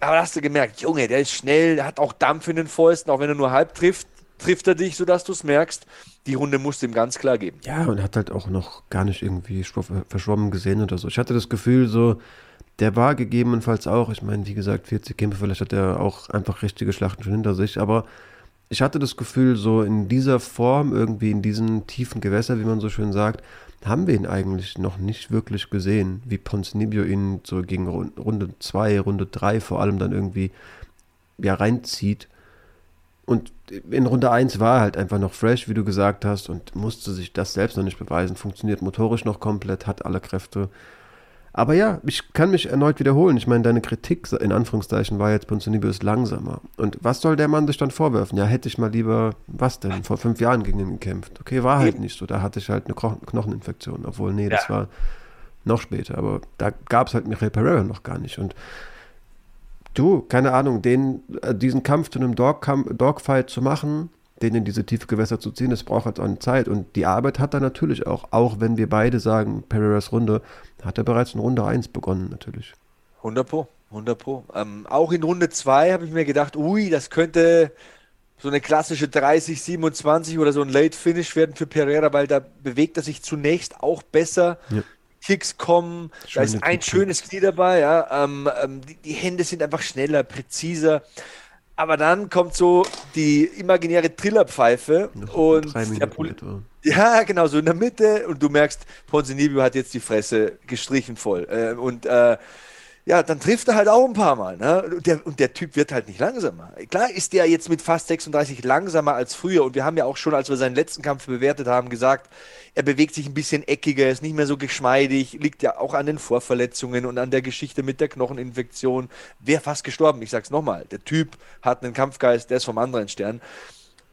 Aber da hast du gemerkt, Junge, der ist schnell, der hat auch Dampf in den Fäusten, auch wenn er nur halb trifft, trifft er dich, sodass du es merkst. Die Runde musst du ihm ganz klar geben. Ja, und hat halt auch noch gar nicht irgendwie verschwommen gesehen oder so. Ich hatte das Gefühl, so, der war gegebenenfalls auch, ich meine, wie gesagt, 40 Kämpfe, vielleicht hat er auch einfach richtige Schlachten schon hinter sich, aber ich hatte das Gefühl, so in dieser Form, irgendwie in diesen tiefen Gewässer, wie man so schön sagt, haben wir ihn eigentlich noch nicht wirklich gesehen, wie Ponzinibbio ihn so gegen Runde 2, Runde 3 vor allem dann irgendwie ja, reinzieht. Und in Runde 1 war er halt einfach noch fresh, wie du gesagt hast, und musste sich das selbst noch nicht beweisen. Funktioniert motorisch noch komplett, hat alle Kräfte. Aber ja, ich kann mich erneut wiederholen. Ich meine, deine Kritik in Anführungszeichen war jetzt, Ponzinibbio ist langsamer. Und was soll der Mann sich dann vorwerfen? Ja, hätte ich mal lieber, was denn, vor fünf Jahren gegen ihn gekämpft. Okay, war halt nicht so. Da hatte ich halt eine Knocheninfektion. Obwohl, nee, das ja. war noch später. Aber da gab es halt Michael Pereira noch gar nicht. Und du, keine Ahnung, den, äh, diesen Kampf zu einem Dogfight zu machen, den in diese tiefe Gewässer zu ziehen, das braucht halt auch eine Zeit. Und die Arbeit hat er natürlich auch, auch wenn wir beide sagen, Pereiras Runde, hat er bereits in Runde 1 begonnen, natürlich. 100 Pro, 100 Pro. Ähm, auch in Runde 2 habe ich mir gedacht, ui, das könnte so eine klassische 30, 27 oder so ein Late Finish werden für Pereira, weil da bewegt er sich zunächst auch besser. Ja. Kicks kommen, Schöne da ist ein Kicks. schönes Knie dabei, ja. Ähm, ähm, die, die, Hände sind einfach schneller, präziser. Aber dann kommt so die imaginäre Trillerpfeife und ja, genau, so in der Mitte und du merkst, Ponzinibbio hat jetzt die Fresse gestrichen voll. Äh, und äh, ja, dann trifft er halt auch ein paar Mal. Ne? Und, der, und der Typ wird halt nicht langsamer. Klar ist der jetzt mit fast 36 langsamer als früher. Und wir haben ja auch schon, als wir seinen letzten Kampf bewertet haben, gesagt, er bewegt sich ein bisschen eckiger, ist nicht mehr so geschmeidig, liegt ja auch an den Vorverletzungen und an der Geschichte mit der Knocheninfektion. Wäre fast gestorben. Ich sag's nochmal, der Typ hat einen Kampfgeist, der ist vom anderen Stern.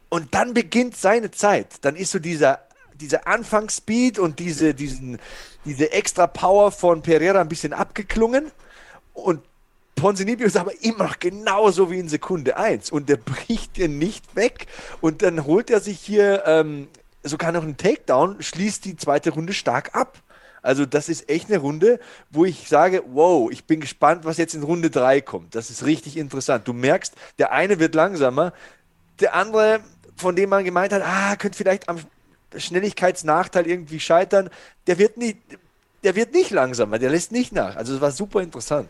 Und dann beginnt seine Zeit. Dann ist so dieser, dieser Anfangsspeed und diese, diesen, diese extra Power von Pereira ein bisschen abgeklungen. Und Ponzinibbio ist aber immer noch genauso wie in Sekunde 1 und der bricht dir nicht weg und dann holt er sich hier ähm, sogar noch einen Takedown, schließt die zweite Runde stark ab. Also das ist echt eine Runde, wo ich sage, wow, ich bin gespannt, was jetzt in Runde 3 kommt. Das ist richtig interessant. Du merkst, der eine wird langsamer, der andere, von dem man gemeint hat, ah, könnte vielleicht am Schnelligkeitsnachteil irgendwie scheitern, der wird nicht, der wird nicht langsamer, der lässt nicht nach. Also es war super interessant.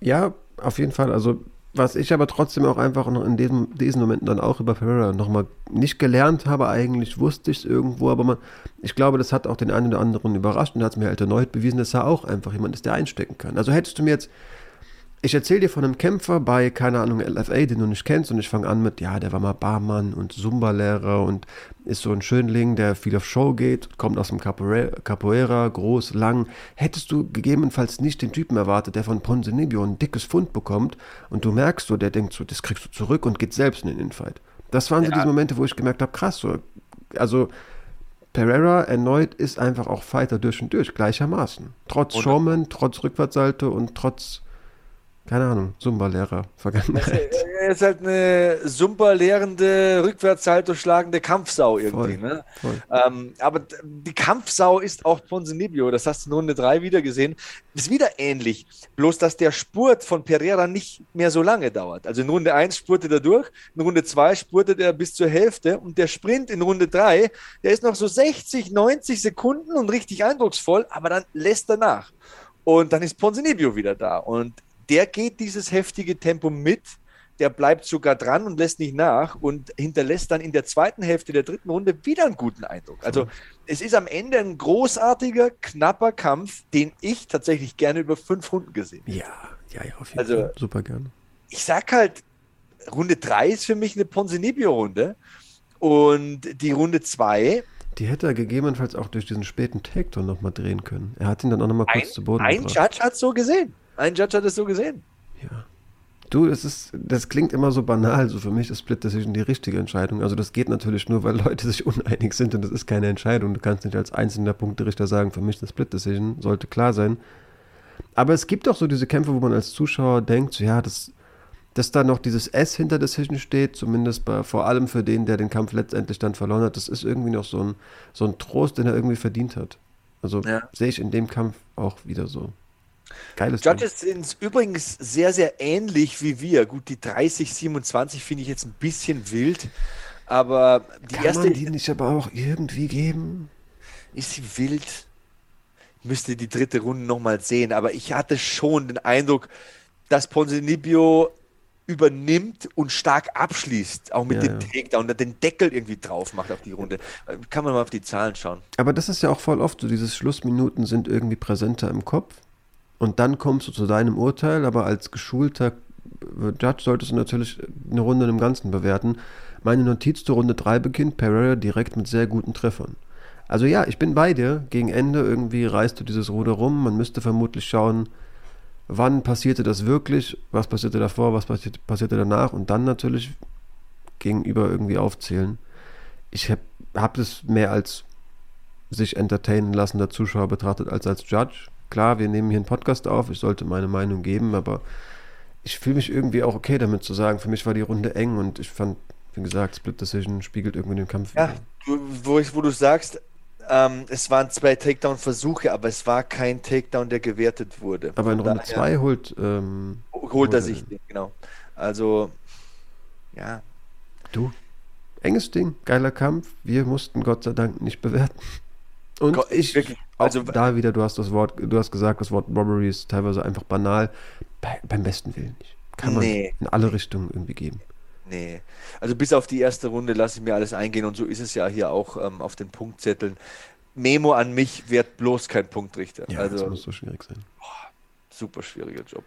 Ja, auf jeden Fall. Also, was ich aber trotzdem auch einfach noch in diesem, diesen Momenten dann auch über Pereira nochmal nicht gelernt habe, eigentlich wusste ich es irgendwo, aber man, ich glaube, das hat auch den einen oder anderen überrascht und hat es mir halt erneut bewiesen, dass er auch einfach jemand ist, der einstecken kann. Also hättest du mir jetzt ich erzähle dir von einem Kämpfer bei, keine Ahnung, LFA, den du nicht kennst, und ich fange an mit, ja, der war mal Barmann und Zumba-Lehrer und ist so ein Schönling, der viel auf Show geht, kommt aus dem Capoeira, groß, lang. Hättest du gegebenenfalls nicht den Typen erwartet, der von Ponzinibbio ein dickes Fund bekommt und du merkst so, der denkt so, das kriegst du zurück und geht selbst in den Infight. Das waren so ja. diese Momente, wo ich gemerkt habe, krass, so, also Pereira erneut ist einfach auch Fighter durch und durch, gleichermaßen. Trotz Showman, trotz Rückwärtssalto und trotz keine Ahnung, Zumba-Lehrer, Vergangenheit. Er ist halt eine Zumba-lehrende, rückwärtshalter schlagende Kampfsau irgendwie. Voll, ne? Voll. Ähm, aber die Kampfsau ist auch Ponzinibbio, das hast du in Runde 3 wieder gesehen. Ist wieder ähnlich, bloß dass der Spurt von Pereira nicht mehr so lange dauert. Also in Runde 1 spurtet er durch, in Runde 2 spurtet er bis zur Hälfte und der Sprint in Runde 3, der ist noch so 60, 90 Sekunden und richtig eindrucksvoll, aber dann lässt er nach. Und dann ist Ponzinibbio wieder da. Und der geht dieses heftige Tempo mit, der bleibt sogar dran und lässt nicht nach und hinterlässt dann in der zweiten Hälfte der dritten Runde wieder einen guten Eindruck. Also es ist am Ende ein großartiger, knapper Kampf, den ich tatsächlich gerne über fünf Runden gesehen habe. Ja, ja, ja, auf jeden also, Fall. Super gerne. Ich sag halt, Runde 3 ist für mich eine Ponzinibbio-Runde und die Runde 2 die hätte er gegebenenfalls auch durch diesen späten Takedown nochmal drehen können. Er hat ihn dann auch nochmal kurz ein, zu Boden Ein gebracht. Judge hat es so gesehen. Ein Judge hat es so gesehen. Ja. Du, das ist, das klingt immer so banal. So für mich ist Split Decision die richtige Entscheidung. Also das geht natürlich nur, weil Leute sich uneinig sind und das ist keine Entscheidung. Du kannst nicht als einzelner Punkterichter sagen, für mich ist das Split Decision, sollte klar sein. Aber es gibt auch so diese Kämpfe, wo man als Zuschauer denkt, so, ja, das, dass da noch dieses S hinter Decision steht, zumindest bei, vor allem für den, der den Kampf letztendlich dann verloren hat, das ist irgendwie noch so ein, so ein Trost, den er irgendwie verdient hat. Also ja. sehe ich in dem Kampf auch wieder so. Geiles Judges sind übrigens sehr, sehr ähnlich wie wir. Gut, die 30, 27 finde ich jetzt ein bisschen wild, aber die Kann erste. Man die nicht aber auch irgendwie geben? Ist sie wild? Ich müsste die dritte Runde nochmal sehen, aber ich hatte schon den Eindruck, dass Ponzinibbio übernimmt und stark abschließt, auch mit ja, dem ja. Takedown, den Deckel irgendwie drauf macht auf die Runde. Kann man mal auf die Zahlen schauen. Aber das ist ja auch voll oft so, diese Schlussminuten sind irgendwie präsenter im Kopf und dann kommst du zu deinem Urteil, aber als geschulter Judge solltest du natürlich eine Runde im Ganzen bewerten. Meine Notiz zur Runde 3 beginnt Pereira direkt mit sehr guten Treffern. Also ja, ich bin bei dir. Gegen Ende irgendwie reißt du dieses Ruder rum. Man müsste vermutlich schauen, wann passierte das wirklich, was passierte davor, was passierte, passierte danach und dann natürlich gegenüber irgendwie aufzählen. Ich habe hab es mehr als sich entertainen lassen der Zuschauer betrachtet als als Judge. Klar, wir nehmen hier einen Podcast auf, ich sollte meine Meinung geben, aber ich fühle mich irgendwie auch okay damit zu sagen, für mich war die Runde eng und ich fand, wie gesagt, Split Decision spiegelt irgendwie den Kampf. Ja, du, wo, ich, wo du sagst, ähm, es waren zwei Takedown-Versuche, aber es war kein Takedown, der gewertet wurde. Aber in Runde 2 holt, ähm, holt, holt er sich den, genau. Also, ja. Du, enges Ding, geiler Kampf. Wir mussten Gott sei Dank nicht bewerten. Und Gott, ich, wirklich, also da wieder, du hast das Wort, du hast gesagt, das Wort Robbery ist teilweise einfach banal. Bei, beim besten Willen nicht. Kann man nee. in alle Richtungen irgendwie geben. Nee. Also bis auf die erste Runde lasse ich mir alles eingehen und so ist es ja hier auch ähm, auf den Punktzetteln. Memo an mich wird bloß kein Punktrichter. Ja, also, das muss so schwierig sein. Boah, super schwieriger Job.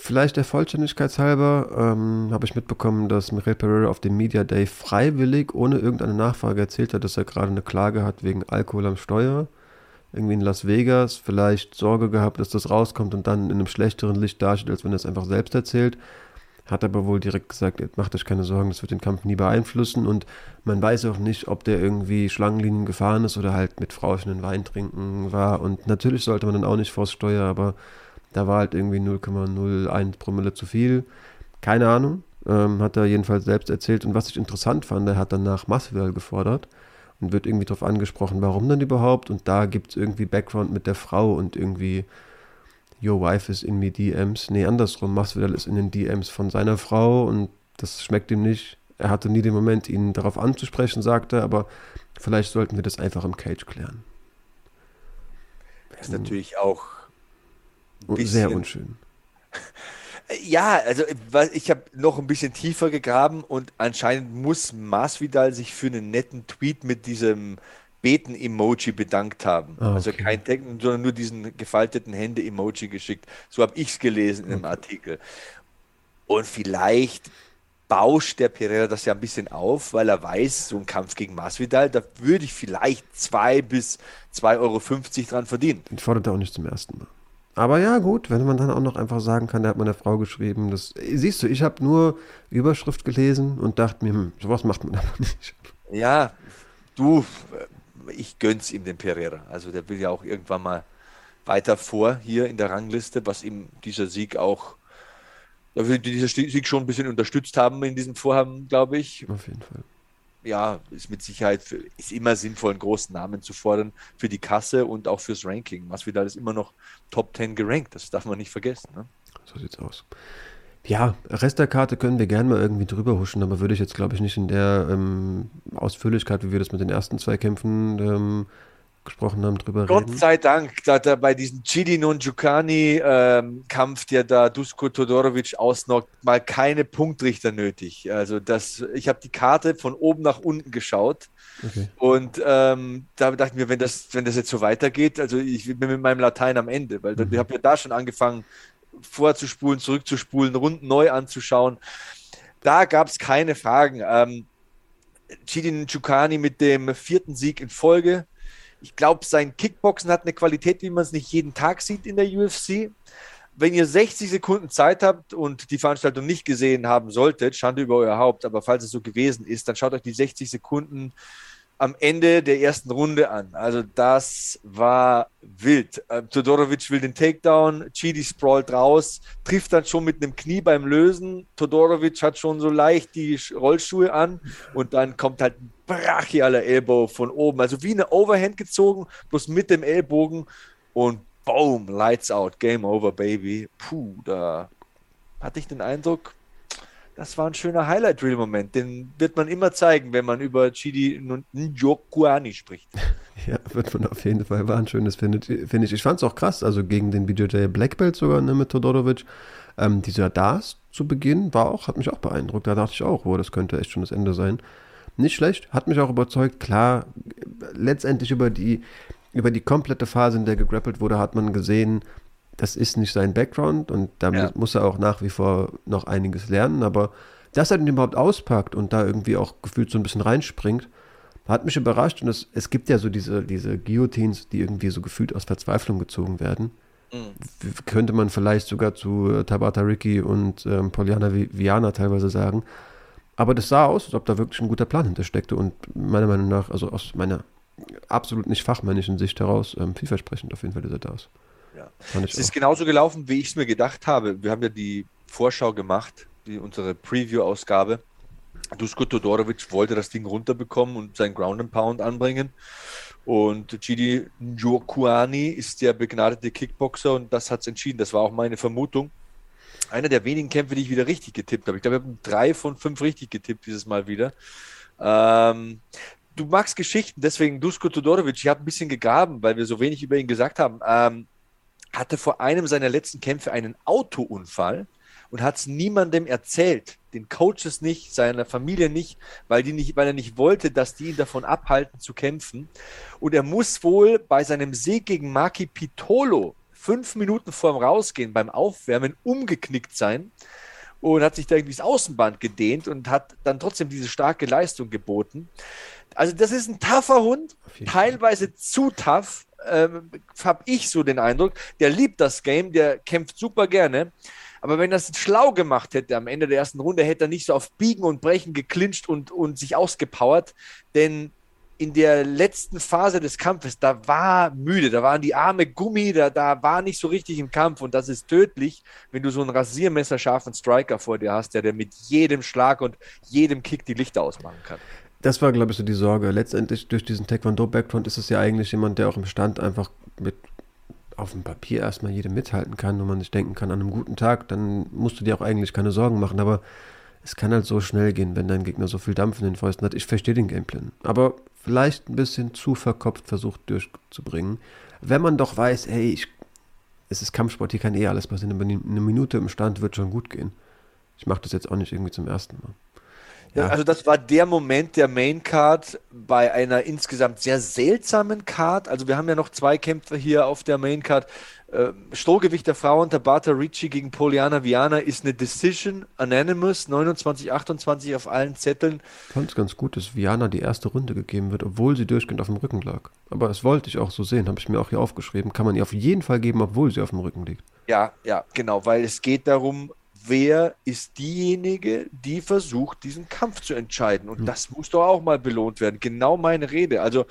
Vielleicht der Vollständigkeit halber ähm, habe ich mitbekommen, dass Michael Pereira auf dem Media Day freiwillig, ohne irgendeine Nachfrage erzählt hat, dass er gerade eine Klage hat wegen Alkohol am Steuer. Irgendwie in Las Vegas, vielleicht Sorge gehabt, dass das rauskommt und dann in einem schlechteren Licht dasteht, als wenn er es einfach selbst erzählt. Hat aber wohl direkt gesagt, macht euch keine Sorgen, das wird den Kampf nie beeinflussen und man weiß auch nicht, ob der irgendwie Schlangenlinien gefahren ist oder halt mit Frauchen Wein trinken war. Und natürlich sollte man dann auch nicht vors Steuer, aber da war halt irgendwie 0,01 Promille zu viel. Keine Ahnung. Ähm, hat er jedenfalls selbst erzählt. Und was ich interessant fand, er hat danach Masvidal gefordert und wird irgendwie darauf angesprochen, warum denn überhaupt. Und da gibt es irgendwie Background mit der Frau und irgendwie Your wife is in me DMs. Nee, andersrum. Masvidal ist in den DMs von seiner Frau und das schmeckt ihm nicht. Er hatte nie den Moment, ihn darauf anzusprechen, sagte, aber vielleicht sollten wir das einfach im Cage klären. Das ist natürlich auch sehr unschön. Ja, also ich habe noch ein bisschen tiefer gegraben und anscheinend muss Masvidal sich für einen netten Tweet mit diesem Beten-Emoji bedankt haben. Ah, also okay. Also kein Text, sondern nur diesen gefalteten Hände-Emoji geschickt. So habe ich es gelesen in dem Artikel. Und vielleicht bauscht der Pereira das ja ein bisschen auf, weil er weiß, so ein Kampf gegen Masvidal, da würde ich vielleicht 2 bis 2,50 Euro dran verdienen. Den fordert er auch nicht zum ersten Mal. Aber ja, gut, wenn man dann auch noch einfach sagen kann, der hat meine Frau geschrieben. Das, siehst du, ich habe nur Überschrift gelesen und dachte mir, hm, sowas macht man aber nicht. Ja, du, ich gönn's ihm den Pereira. Also der will ja auch irgendwann mal weiter vor hier in der Rangliste, was ihm dieser Sieg auch, da will dieser Sieg schon ein bisschen unterstützt haben in diesem Vorhaben, glaube ich. Auf jeden Fall ja, ist mit Sicherheit für, ist immer sinnvoll, einen großen Namen zu fordern für die Kasse und auch fürs Ranking. Masvidal ist immer noch Top 10 gerankt, das darf man nicht vergessen. Ne? So sieht's aus. Ja, Rest der Karte können wir gerne mal irgendwie drüber huschen, aber würde ich jetzt, glaube ich, nicht in der ähm, Ausführlichkeit, wie wir das mit den ersten zwei Kämpfen ähm, gesprochen haben, drüber Gott reden. Gott sei Dank, da, da bei diesem Chidi Nunjukani-Kampf, ähm, der da Dusko Todorovic ausnockt, mal keine Punktrichter nötig. Also das, ich habe die Karte von oben nach unten geschaut okay. und ähm, da dachte ich mir, wenn das, wenn das jetzt so weitergeht, also ich bin mit meinem Latein am Ende, weil mhm. ich habe ja da schon angefangen, vorzuspulen, zurückzuspulen, Runden neu anzuschauen. Da gab es keine Fragen. Ähm, Chidi Nunjukani mit dem vierten Sieg in Folge ich glaube, sein Kickboxen hat eine Qualität, wie man es nicht jeden Tag sieht in der UFC. Wenn ihr 60 Sekunden Zeit habt und die Veranstaltung nicht gesehen haben solltet, Schande über euer Haupt, aber falls es so gewesen ist, dann schaut euch die 60 Sekunden am Ende der ersten Runde an. Also das war wild. Äh, Todorovic will den Takedown, Chidi sprawlt raus, trifft dann schon mit einem Knie beim Lösen. Todorovic hat schon so leicht die Rollschuhe an und dann kommt halt ein brachialer Elbow von oben. Also wie eine Overhand gezogen, bloß mit dem Ellbogen und boom, lights out, game over, baby. Puh, da hatte ich den Eindruck, das war ein schöner Highlight-Reel-Moment. Den wird man immer zeigen, wenn man über Chidi Njokuani spricht. Ja, wird man auf jeden Fall. War ein schönes, finde find ich. Ich fand es auch krass, also gegen den BJJ Black Belt sogar ne, mit Todorovic. Ähm, dieser Das zu Beginn war auch, hat mich auch beeindruckt. Da dachte ich auch, oh, das könnte echt schon das Ende sein. Nicht schlecht, hat mich auch überzeugt. Klar, letztendlich über die, über die komplette Phase, in der gegrappelt wurde, hat man gesehen, das ist nicht sein Background und damit ja. muss er auch nach wie vor noch einiges lernen. Aber dass er den überhaupt auspackt und da irgendwie auch gefühlt so ein bisschen reinspringt, hat mich überrascht. Und es, es gibt ja so diese, diese Guillotines, die irgendwie so gefühlt aus Verzweiflung gezogen werden. Mhm. Könnte man vielleicht sogar zu Tabata Ricky und ähm, Poliana Viana teilweise sagen. Aber das sah aus, als ob da wirklich ein guter Plan hintersteckte und meiner Meinung nach, also aus meiner absolut nicht fachmännischen Sicht heraus, ähm, vielversprechend auf jeden Fall dieser das. Ja. Es ist genauso gelaufen, wie ich es mir gedacht habe. Wir haben ja die Vorschau gemacht, die, unsere Preview-Ausgabe. Dusko Todorovic wollte das Ding runterbekommen und sein Ground and Pound anbringen. Und Gidi Njokuani ist der begnadete Kickboxer und das hat es entschieden. Das war auch meine Vermutung. Einer der wenigen Kämpfe, die ich wieder richtig getippt habe. Ich glaube, wir haben drei von fünf richtig getippt dieses Mal wieder. Ähm, du magst Geschichten, deswegen Dusko Todorovic. Ich habe ein bisschen gegraben, weil wir so wenig über ihn gesagt haben. Ähm, hatte vor einem seiner letzten Kämpfe einen Autounfall und hat es niemandem erzählt, den Coaches nicht, seiner Familie nicht, weil die nicht, weil er nicht wollte, dass die ihn davon abhalten zu kämpfen. Und er muss wohl bei seinem Sieg gegen Maki Pitolo fünf Minuten vorm Rausgehen beim Aufwärmen umgeknickt sein und hat sich da irgendwie das Außenband gedehnt und hat dann trotzdem diese starke Leistung geboten. Also das ist ein tougher Hund, teilweise zu tough, ähm, habe ich so den Eindruck. Der liebt das Game, der kämpft super gerne. Aber wenn er es schlau gemacht hätte am Ende der ersten Runde, hätte er nicht so auf Biegen und Brechen geklincht und, und sich ausgepowert. Denn in der letzten Phase des Kampfes, da war müde, da waren die Arme Gummi, da, da war nicht so richtig im Kampf und das ist tödlich, wenn du so einen rasiermesserscharfen Striker vor dir hast, der, der mit jedem Schlag und jedem Kick die Lichter ausmachen kann. Das war, glaube ich, so die Sorge. Letztendlich durch diesen Taekwondo-Background ist es ja eigentlich jemand, der auch im Stand einfach mit auf dem Papier erstmal jedem mithalten kann und man sich denken kann, an einem guten Tag, dann musst du dir auch eigentlich keine Sorgen machen. Aber es kann halt so schnell gehen, wenn dein Gegner so viel Dampf in den Fäusten hat. Ich verstehe den Gameplan. Aber vielleicht ein bisschen zu verkopft versucht durchzubringen. Wenn man doch weiß, hey, ich, es ist Kampfsport, hier kann eh alles passieren. Eine Minute im Stand wird schon gut gehen. Ich mache das jetzt auch nicht irgendwie zum ersten Mal. Ja. Also das war der Moment der Main Card bei einer insgesamt sehr seltsamen Card. Also wir haben ja noch zwei Kämpfer hier auf der Main Card. Äh, Strohgewicht der Frauen, Tabata Ricci gegen Poliana Viana ist eine Decision, Anonymous, 29-28 auf allen Zetteln. Ich fand es ganz gut, dass Viana die erste Runde gegeben wird, obwohl sie durchgehend auf dem Rücken lag. Aber das wollte ich auch so sehen, habe ich mir auch hier aufgeschrieben. Kann man ihr auf jeden Fall geben, obwohl sie auf dem Rücken liegt. Ja, ja, genau, weil es geht darum, wer ist diejenige, die versucht, diesen Kampf zu entscheiden. Und das muss doch auch mal belohnt werden. Genau meine Rede. Also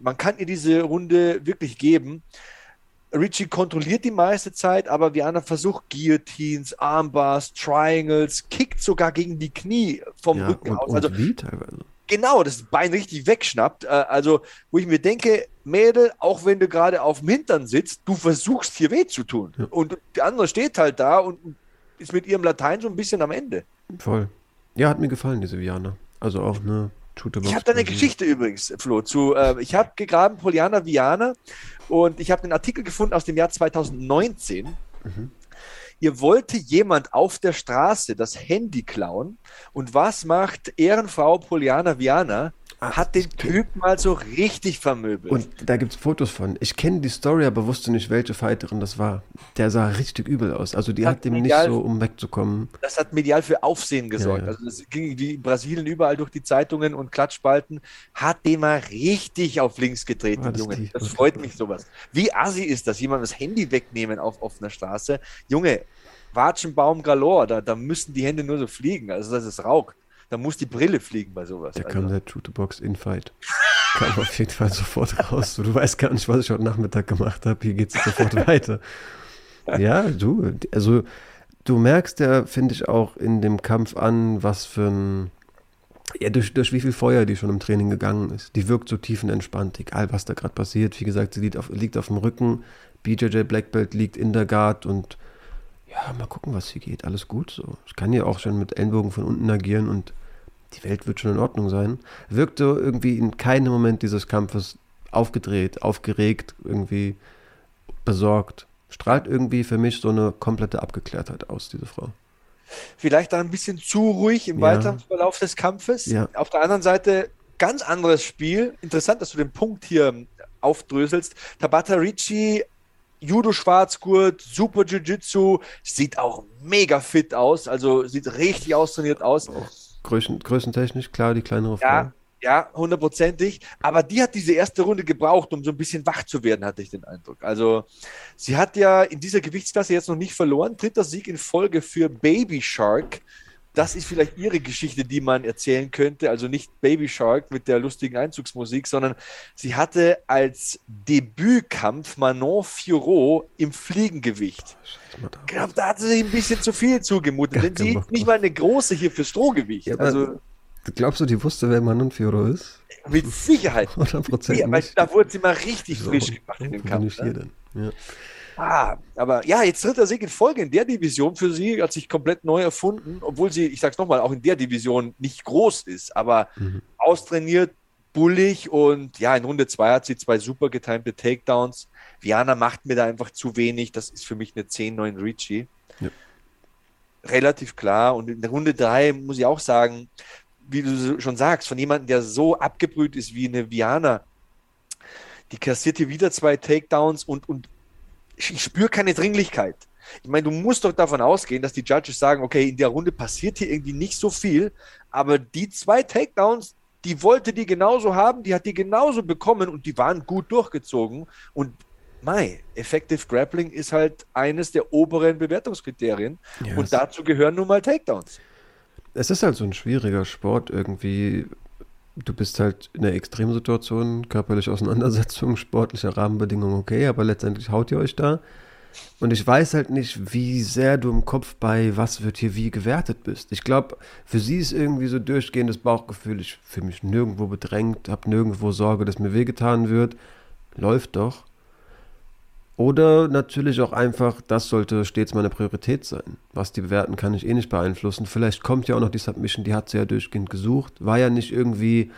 man kann ihr diese Runde wirklich geben. Richie kontrolliert die meiste Zeit, aber Viana versucht Guillotines, Armbars, Triangles, kickt sogar gegen die Knie vom ja, Rücken und, aus. Also, wie teilweise. Genau, das Bein richtig wegschnappt. Äh, also, wo ich mir denke, Mädel, auch wenn du gerade auf dem Hintern sitzt, du versuchst hier weh zu tun. Ja. Und die andere steht halt da und ist mit ihrem Latein so ein bisschen am Ende. Voll. Ja, hat mir gefallen, diese Viana. Also auch eine Shooterbox. Ich habe da eine Geschichte übrigens, Flo, zu, äh, ich habe gegraben Poliana Viana und ich habe einen Artikel gefunden aus dem Jahr 2019. Mhm. Ihr wollte jemand auf der Straße das Handy klauen und was macht Ehrenfrau Poliana Viana? Ach, hat den Typ mal so richtig vermöbelt. Und da gibt es Fotos von. Ich kenne die Story, aber wusste nicht, welche Fighterin das war. Der sah richtig übel aus. Also die hat, hat dem medial, nicht so, um wegzukommen. Das hat medial für Aufsehen gesorgt. Ja, ja. Also das ging wie in Brasilien überall durch die Zeitungen und Klatschspalten. Hat den mal richtig auf links gedreht, den Junge. Die? Das freut mich sowas. Wie assi ist das, jemand das Handy wegnehmen auf offener Straße? Junge, Watschenbaum galore, da, da müssen die Hände nur so fliegen. Also das ist Rauk da muss die Brille fliegen bei sowas. Da also. kam der Shooterbox Infight. kam auf jeden Fall sofort raus. Du weißt gar nicht, was ich heute Nachmittag gemacht habe. Hier geht es sofort weiter. Ja, du, also du merkst ja, finde ich, auch in dem Kampf an, was für ein, ja, durch, durch wie viel Feuer die schon im Training gegangen ist. Die wirkt so tiefenentspannt, egal was da gerade passiert. Wie gesagt, sie liegt auf, liegt auf dem Rücken, BJJ Blackbelt liegt in der Guard und ja, mal gucken, was hier geht. Alles gut so. Ich kann ja auch schon mit Ellenbogen von unten agieren und die Welt wird schon in Ordnung sein. Wirkte irgendwie in keinem Moment dieses Kampfes aufgedreht, aufgeregt, irgendwie besorgt. Strahlt irgendwie für mich so eine komplette Abgeklärtheit aus, diese Frau. Vielleicht ein bisschen zu ruhig im ja. weiteren Verlauf des Kampfes. Ja. Auf der anderen Seite ganz anderes Spiel. Interessant, dass du den Punkt hier aufdröselst. Tabata Ricci Judo-Schwarzgurt, super Jiu-Jitsu, sieht auch mega fit aus, also sieht richtig austrainiert aus. Oh, größen, größentechnisch, klar, die kleinere Frau. Ja, ja, hundertprozentig. Aber die hat diese erste Runde gebraucht, um so ein bisschen wach zu werden, hatte ich den Eindruck. Also, sie hat ja in dieser Gewichtsklasse jetzt noch nicht verloren. Dritter Sieg in Folge für Baby Shark das ist vielleicht ihre Geschichte, die man erzählen könnte. Also nicht Baby Shark mit der lustigen Einzugsmusik, sondern sie hatte als Debütkampf Manon Fiorot im Fliegengewicht. Ich glaube, da hat sie sich ein bisschen zu viel zugemutet, denn sie ist nicht mal eine große hier für Strohgewicht. Ja, also, glaubst du, die wusste, wer Manon Fiorot ist? Mit Sicherheit. 100% ja, weil da wurde sie mal richtig so, frisch gemacht in dem Kampf. Ne? Ja. Ah, aber ja, jetzt dritter Sieg in Folge in der Division für sie, hat sich komplett neu erfunden, obwohl sie, ich sag's nochmal, auch in der Division nicht groß ist, aber mhm. austrainiert, bullig und ja, in Runde 2 hat sie zwei super getimte Takedowns. Viana macht mir da einfach zu wenig, das ist für mich eine 10-9 Ricci. Ja. Relativ klar und in Runde 3 muss ich auch sagen, wie du schon sagst, von jemandem, der so abgebrüht ist wie eine Viana, die kassiert hier wieder zwei Takedowns und, und ich spüre keine Dringlichkeit. Ich meine, du musst doch davon ausgehen, dass die Judges sagen, okay, in der Runde passiert hier irgendwie nicht so viel, aber die zwei Takedowns, die wollte die genauso haben, die hat die genauso bekommen und die waren gut durchgezogen. Und Mai, Effective Grappling ist halt eines der oberen Bewertungskriterien yes. und dazu gehören nun mal Takedowns. Es ist halt so ein schwieriger Sport irgendwie. Du bist halt in einer Extremsituation, körperliche Auseinandersetzung, sportliche Rahmenbedingungen okay, aber letztendlich haut ihr euch da. Und ich weiß halt nicht, wie sehr du im Kopf bei was wird hier wie gewertet bist. Ich glaube, für sie ist irgendwie so durchgehendes Bauchgefühl, ich fühle mich nirgendwo bedrängt, habe nirgendwo Sorge, dass mir wehgetan wird. Läuft doch. Oder natürlich auch einfach, das sollte stets meine Priorität sein. Was die bewerten, kann ich eh nicht beeinflussen. Vielleicht kommt ja auch noch die Submission, die hat sie ja durchgehend gesucht. War ja nicht irgendwie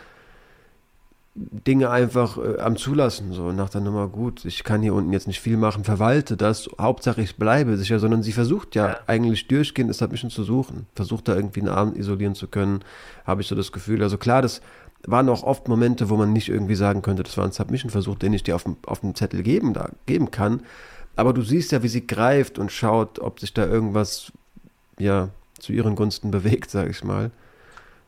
Dinge einfach äh, am Zulassen, so nach der Nummer, gut, ich kann hier unten jetzt nicht viel machen, verwalte das, Hauptsache ich bleibe sicher, sondern sie versucht ja, ja. eigentlich durchgehend das Submission zu suchen, versucht da irgendwie einen Abend isolieren zu können, habe ich so das Gefühl. Also klar, das waren auch oft Momente, wo man nicht irgendwie sagen könnte, das war ein Submission-Versuch, den ich dir auf dem, auf dem Zettel geben, da, geben kann. Aber du siehst ja, wie sie greift und schaut, ob sich da irgendwas ja, zu ihren Gunsten bewegt, sage ich mal.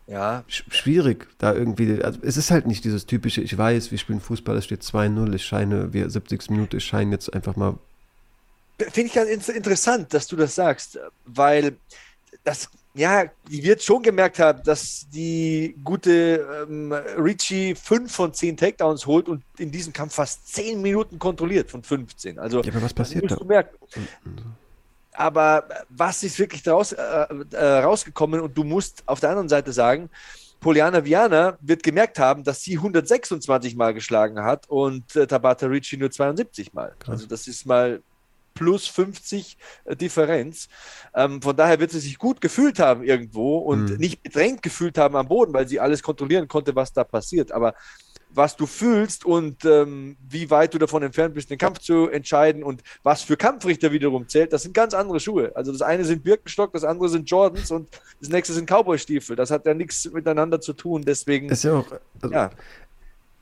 Ja. Schwierig, da irgendwie. Also es ist halt nicht dieses typische, ich weiß, wir spielen Fußball, es steht 2-0, ich scheine, wir 70. Minute, ich scheine jetzt einfach mal. Finde ich ganz interessant, dass du das sagst, weil das ja, die wird schon gemerkt haben, dass die gute ähm, Richie fünf von zehn Takedowns holt und in diesem Kampf fast zehn Minuten kontrolliert von 15. Also, ja, aber was passiert da? Aber was ist wirklich daraus, äh, äh, rausgekommen? Und du musst auf der anderen Seite sagen, Poliana Viana wird gemerkt haben, dass sie 126 Mal geschlagen hat und äh, Tabata Ricci nur 72 Mal. Krass. Also das ist mal plus 50 äh, Differenz. Ähm, von daher wird sie sich gut gefühlt haben irgendwo und mhm. nicht bedrängt gefühlt haben am Boden, weil sie alles kontrollieren konnte, was da passiert. Aber was du fühlst und ähm, wie weit du davon entfernt bist, den Kampf zu entscheiden und was für Kampfrichter wiederum zählt, das sind ganz andere Schuhe. Also das eine sind Birkenstock, das andere sind Jordans und das nächste sind Cowboy-Stiefel. Das hat ja nichts miteinander zu tun. Deswegen. ist ja auch. Also, ja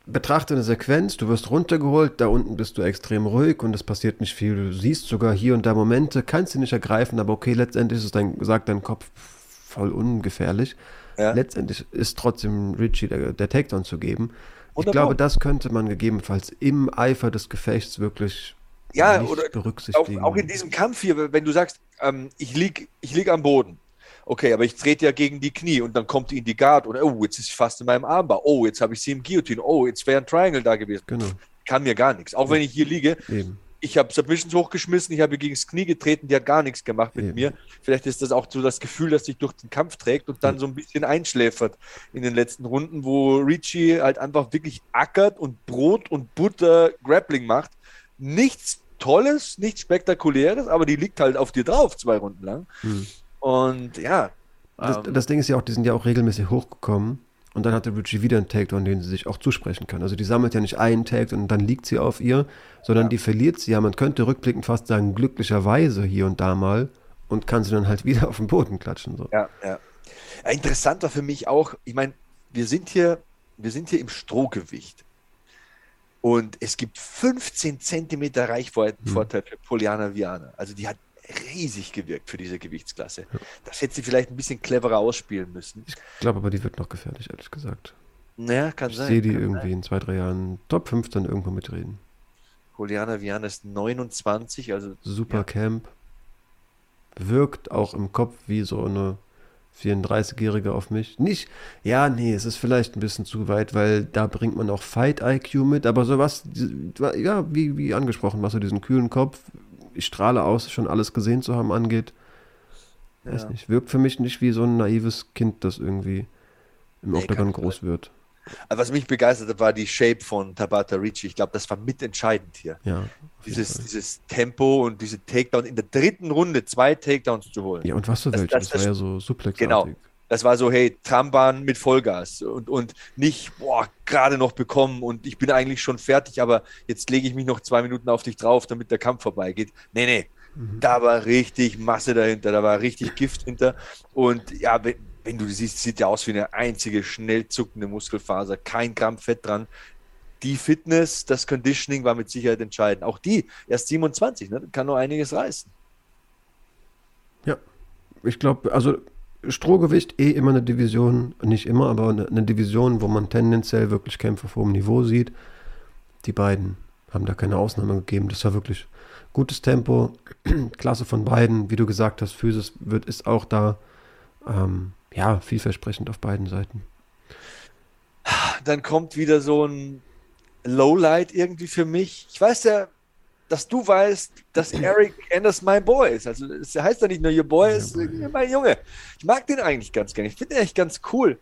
betrachte eine Sequenz, du wirst runtergeholt, da unten bist du extrem ruhig und es passiert nicht viel. Du siehst sogar hier und da Momente, kannst sie nicht ergreifen, aber okay, letztendlich ist es dein, sagt dein Kopf voll ungefährlich. Ja. Letztendlich ist trotzdem Richie der, der Takedown zu geben. Ich glaube, das könnte man gegebenenfalls im Eifer des Gefechts wirklich ja, oder berücksichtigen. Auch, auch, in diesem Kampf hier, wenn du sagst, ähm, ich liege ich lieg am Boden Okay, aber ich trete ja gegen die Knie und dann kommt die in die Guard und oh, jetzt ist sie fast in meinem Armbar. Oh, jetzt habe ich sie im Guillotine. Oh, jetzt wäre ein Triangle da gewesen. Genau. Kann mir gar nichts. Auch wenn ich hier liege, Eben. ich habe Submissions hochgeschmissen, ich habe gegen das Knie getreten, die hat gar nichts gemacht mit Eben. mir. Vielleicht ist das auch so das Gefühl, dass sich durch den Kampf trägt und dann so ein bisschen einschläfert in den letzten Runden, wo Richie halt einfach wirklich ackert und Brot und Butter Grappling macht. Nichts Tolles, nichts Spektakuläres, aber die liegt halt auf dir drauf, zwei Runden lang. Hm. Und ja. Das, ähm, das Ding ist ja auch, die sind ja auch regelmäßig hochgekommen und dann hatte Richie wieder einen Takedown, den sie sich auch zusprechen kann. Also die sammelt ja nicht einen Takedown und dann liegt sie auf ihr, sondern Ja. die verliert sie ja, man könnte rückblickend fast sagen, glücklicherweise hier und da mal und kann sie dann halt wieder auf den Boden klatschen. So. Ja, ja. interessant war für mich auch, ich meine, wir sind hier, wir sind hier im Strohgewicht. Und es gibt 15 Zentimeter Reichweitenvorteil für Poliana Viana. Also die hat riesig gewirkt für diese Gewichtsklasse. Das hätte sie vielleicht ein bisschen cleverer ausspielen müssen. Ich glaube aber, die wird noch gefährlich, ehrlich gesagt. Naja, kann Ich sein. sehe die irgendwie sein. in zwei, drei Jahren Top 5 dann irgendwo mitreden. Poliana Viana ist 29, also Super Ja. Camp. Wirkt auch im Kopf wie so eine 34-Jährige auf mich. Nicht, ja, nee, es ist vielleicht ein bisschen zu weit, weil da bringt man auch Fight-IQ mit, aber sowas, ja, wie, wie angesprochen, was so diesen kühlen Kopf, ich strahle aus, schon alles gesehen zu haben angeht. Weiß Ja. nicht, wirkt für mich nicht wie so ein naives Kind, das irgendwie im Nee, Octagon groß wird. Also was mich begeistert hat, war die Shape von Tabata Ricci. Ich glaube, das war mitentscheidend hier. Ja, Dieses, dieses Tempo und diese Takedown in der dritten Runde zwei Takedowns zu holen. ja, und was für welche, das, das- das- war ja so suplexartig. Genau. Das war so, hey, Trambahn mit Vollgas und, und nicht, boah, gerade noch bekommen und ich bin eigentlich schon fertig, aber jetzt lege ich mich noch zwei Minuten auf dich drauf, damit der Kampf vorbeigeht. Nee, nee, Mhm. da war richtig Masse dahinter, da war richtig Gift hinter und ja, wenn, wenn du siehst, sieht ja aus wie eine einzige schnell zuckende Muskelfaser, kein Gramm Fett dran. Die Fitness, das Conditioning war mit Sicherheit entscheidend. Auch die, erst 27, ne? kann noch einiges reißen. Ja, ich glaube, also Strohgewicht eh immer eine Division, nicht immer, aber eine, Division, wo man tendenziell wirklich Kämpfe auf hohem Niveau sieht. Die beiden haben da keine Ausnahme gegeben. Das war wirklich gutes Tempo, Klasse von beiden. Wie du gesagt hast, Physis wird, ist auch da. Ähm, ja, vielversprechend auf beiden Seiten. dann kommt wieder so ein Lowlight irgendwie für mich. Ich weiß ja, dass du weißt, dass Eric Anders mein Boy ist. Also es heißt ja nicht nur your Boy, ist boy. äh, mein Junge. Ich mag den eigentlich ganz gerne. Ich finde den echt ganz cool.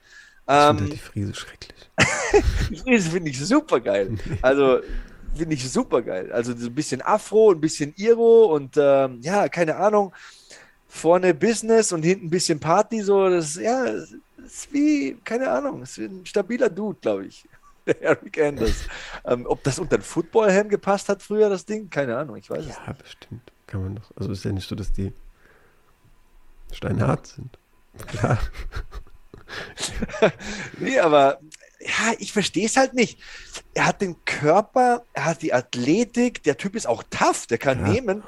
Ich finde Ähm, die Friese schrecklich. die Frise finde ich super geil. Also finde ich super geil. Also so ein bisschen Afro, ein bisschen Iro und ähm, ja, keine Ahnung. Vorne Business und hinten ein bisschen Party, so das ja, das ist wie, keine Ahnung, ist ein stabiler Dude, glaube ich. Der Eric Anders. ähm, ob das unter ein Footballhelm gepasst hat früher, das Ding, keine Ahnung, ich weiß es Ja, bestimmt. Kann man doch. Also ist ja nicht so, dass die steinhart sind. Klar. Nee, aber ja, ich verstehe es halt nicht. Er hat den Körper, er hat die Athletik, der Typ ist auch tough, der kann Ja, nehmen.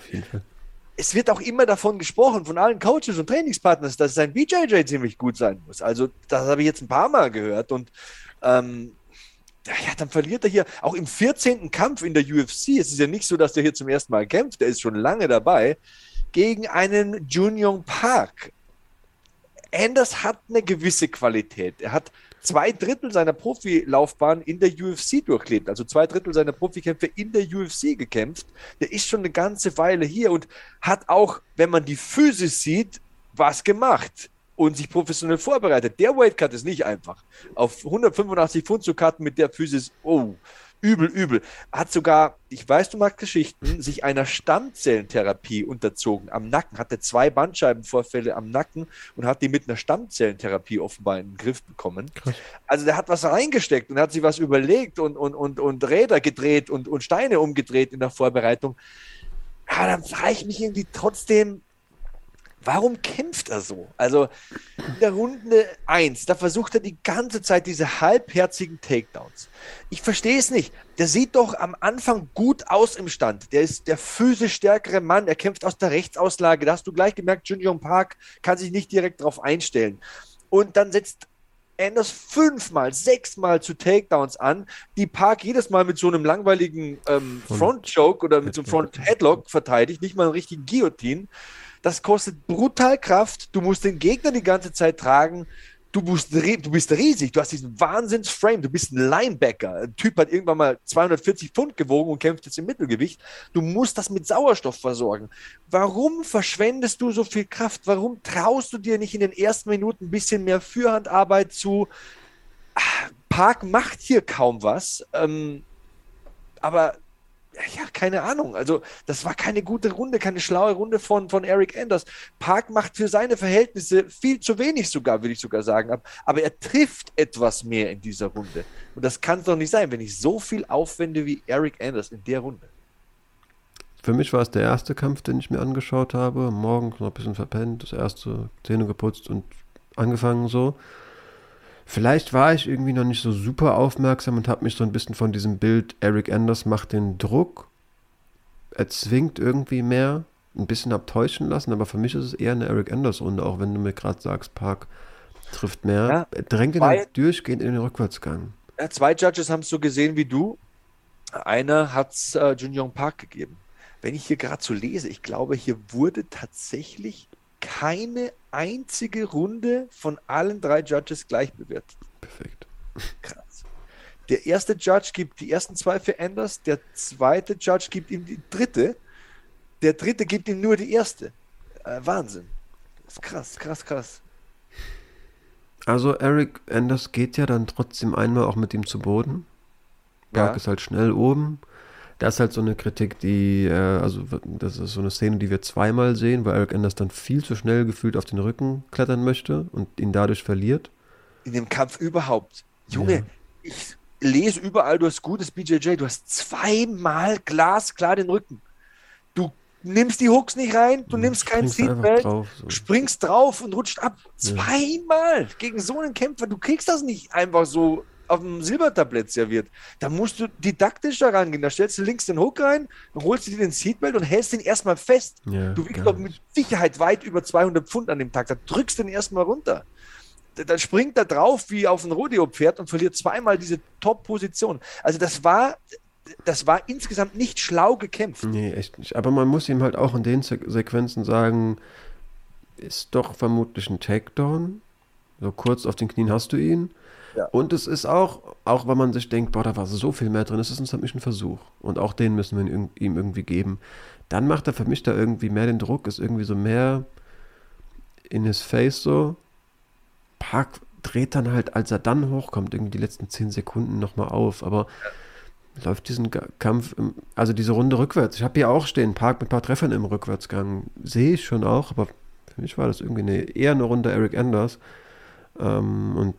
Es wird auch immer davon gesprochen, von allen Coaches und Trainingspartners, dass sein BJJ ziemlich gut sein muss. Also, das habe ich jetzt ein paar Mal gehört und ähm, ja, dann verliert er hier auch im 14. Kampf in der UFC. Es ist ja nicht so, dass der hier zum ersten Mal kämpft, der ist schon lange dabei, gegen einen Junyoung Park. Anders hat eine gewisse Qualität. Er hat zwei Drittel seiner Profilaufbahn in der UFC durchlebt, also zwei Drittel seiner Profikämpfe in der UFC gekämpft. Der ist schon eine ganze Weile hier und hat auch, wenn man die Physis sieht, was gemacht und sich professionell vorbereitet. Der Weightcut ist nicht einfach. Auf 185 Pfund zu cutten mit der Physis, oh, übel, übel. Hat sogar, ich weiß, du magst Geschichten, sich einer Stammzellentherapie unterzogen am Nacken, hatte zwei Bandscheibenvorfälle am Nacken und hat die mit einer Stammzellentherapie offenbar in den Griff bekommen. Krass. Also der hat was reingesteckt und hat sich was überlegt und, und, und, und Räder gedreht und, und Steine umgedreht in der Vorbereitung. Ja, dann frage ich mich irgendwie trotzdem, warum kämpft er so? Also in der Runde 1, da versucht er die ganze Zeit diese halbherzigen Takedowns. Ich verstehe es nicht. Der sieht doch am Anfang gut aus im Stand. Der ist der physisch stärkere Mann. Er kämpft aus der Rechtsauslage. Da hast du gleich gemerkt, Jun Park kann sich nicht direkt darauf einstellen. Und dann setzt Anders fünfmal, sechsmal zu Takedowns an, die Park jedes Mal mit so einem langweiligen ähm, Front- Front Choke oder mit so einem Headlock. Front Headlock verteidigt, nicht mal einen richtigen Guillotine. Das kostet brutal Kraft. Du musst den Gegner die ganze Zeit tragen. Du, musst, du bist riesig, du hast diesen Wahnsinns-Frame, du bist ein Linebacker. Ein Typ hat irgendwann mal 240 Pfund gewogen und kämpft jetzt im Mittelgewicht. Du musst das mit Sauerstoff versorgen. Warum verschwendest du so viel Kraft? Warum traust du dir nicht in den ersten Minuten ein bisschen mehr Fürhandarbeit zu? Park macht hier kaum was. Ähm, aber ja, keine Ahnung. Also, das war keine gute Runde, keine schlaue Runde von, von Eric Anders. Park macht für seine Verhältnisse viel zu wenig sogar, würde ich sogar sagen. Aber er trifft etwas mehr in dieser Runde. Und das kann es doch nicht sein, wenn ich so viel aufwende wie Eric Anders in der Runde. Für mich war es der erste Kampf, den ich mir angeschaut habe. Morgens noch ein bisschen verpennt, das erste Zähne geputzt und angefangen so. Vielleicht war ich irgendwie noch nicht so super aufmerksam und habe mich so ein bisschen von diesem Bild, Eric Anders macht den Druck, erzwingt irgendwie mehr, ein bisschen abtäuschen lassen, aber für mich ist es eher eine Eric Anders-Runde, auch wenn du mir gerade sagst, Park trifft mehr. Ja, drängt ihn halt durchgehend in den Rückwärtsgang. Ja, zwei Judges haben es so gesehen wie du. Einer hat es äh, Jun Yong Park gegeben. Wenn ich hier gerade so lese, ich glaube, hier wurde tatsächlich keine einzige Runde von allen drei Judges gleich bewertet. Perfekt. Krass. Der erste Judge gibt die ersten zwei für Anders, der zweite Judge gibt ihm die dritte, der dritte gibt ihm nur die erste. Äh, Wahnsinn. Das ist krass, krass, krass. Also Eric Anders geht ja dann trotzdem einmal auch mit ihm zu Boden. Park ja. ist halt schnell oben. Das ist halt so eine Kritik, die, äh, also das ist so eine Szene, die wir zweimal sehen, weil Eric Anders dann viel zu schnell gefühlt auf den Rücken klettern möchte und ihn dadurch verliert. In dem Kampf überhaupt. Junge, ja. ich lese überall, du hast gutes BJJ, du hast zweimal glasklar den Rücken. Du nimmst die Hooks nicht rein, du nimmst kein Seatbelt, so. springst drauf und rutscht ab. Zweimal ja. gegen so einen Kämpfer. Du kriegst das nicht einfach so auf dem Silbertablett serviert. Da musst du didaktischer rangehen. Da stellst du links den Hook rein, holst dir den Seatbelt und hältst ihn erstmal fest. Ja, du wiegst doch mit Sicherheit weit über 200 Pfund an dem Tag. Da drückst du den erstmal runter. Dann springt er drauf wie auf ein Rodeo-Pferd und verliert zweimal diese Top-Position. Also das war, das war insgesamt nicht schlau gekämpft. Nee, echt nicht. Aber man muss ihm halt auch in den Se Sequenzen sagen, ist doch vermutlich ein Takedown. So kurz auf den Knien hast du ihn. Und es ist auch, auch wenn man sich denkt, boah, da war so viel mehr drin, es ist ein Submission-Versuch. Und auch den müssen wir ihm irgendwie geben. Dann macht er für mich da irgendwie mehr den Druck, ist irgendwie so mehr in his face so. Park dreht dann halt, als er dann hochkommt, irgendwie die letzten zehn Sekunden nochmal auf. Aber ja. läuft diesen Kampf, also diese Runde rückwärts. Ich habe hier auch stehen, Park mit ein paar Treffern im Rückwärtsgang. Sehe ich schon auch, aber für mich war das irgendwie eine, eher eine Runde Eric Anders. Ähm, und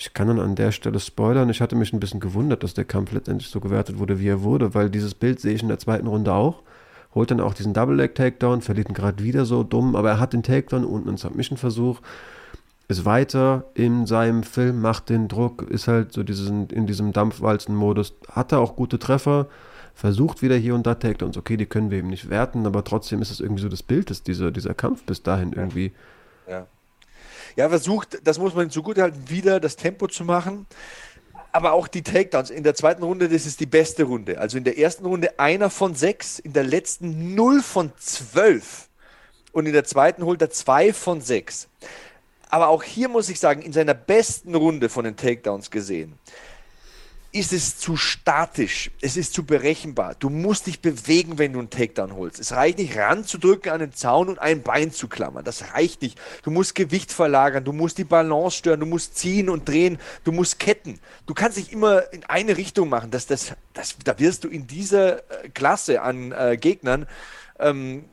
ich kann dann an der Stelle spoilern. Ich hatte mich ein bisschen gewundert, dass der Kampf letztendlich so gewertet wurde, wie er wurde, weil dieses Bild sehe ich in der zweiten Runde auch. Holt dann auch diesen Double-Leg-Takedown, verliert ihn gerade wieder so dumm, aber er hat den Takedown und einen Submission-Versuch. Ist weiter in seinem Film, macht den Druck, ist halt so diesen, in diesem Dampfwalzen-Modus. Hat er auch gute Treffer, versucht wieder hier und da Takedowns. Okay, die können wir eben nicht werten, aber trotzdem ist es irgendwie so das Bild, dass dieser, dieser Kampf bis dahin irgendwie ja versucht, das muss man zugutehalten, wieder das Tempo zu machen. Aber auch die Takedowns in der zweiten Runde, das ist die beste Runde. Also in der ersten Runde einer von sechs, in der letzten null von zwölf. Und in der zweiten holt er zwei von sechs. Aber auch hier muss ich sagen, in seiner besten Runde von den Takedowns gesehen, ist es zu statisch, es ist zu berechenbar. Du musst dich bewegen, wenn du einen Takedown holst. Es reicht nicht ranzudrücken an den Zaun und ein Bein zu klammern. Das reicht nicht. Du musst Gewicht verlagern, du musst die Balance stören, du musst ziehen und drehen, du musst ketten. Du kannst nicht immer in eine Richtung machen. Das, das, das, da wirst du in dieser äh, Klasse an äh, Gegnern ähm,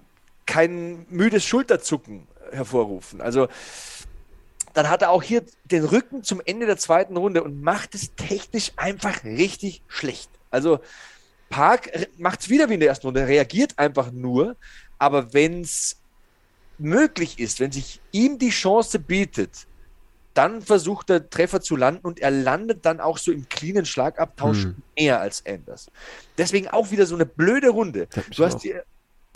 kein müdes Schulterzucken hervorrufen. Also dann hat er auch hier den Rücken zum Ende der zweiten Runde und macht es technisch einfach richtig schlecht. Also Park macht es wieder wie in der ersten Runde, reagiert einfach nur, aber wenn es möglich ist, wenn sich ihm die Chance bietet, dann versucht er Treffer zu landen und er landet dann auch so im cleanen Schlagabtausch hm. mehr als Anders. Deswegen auch wieder so eine blöde Runde. Du hast dir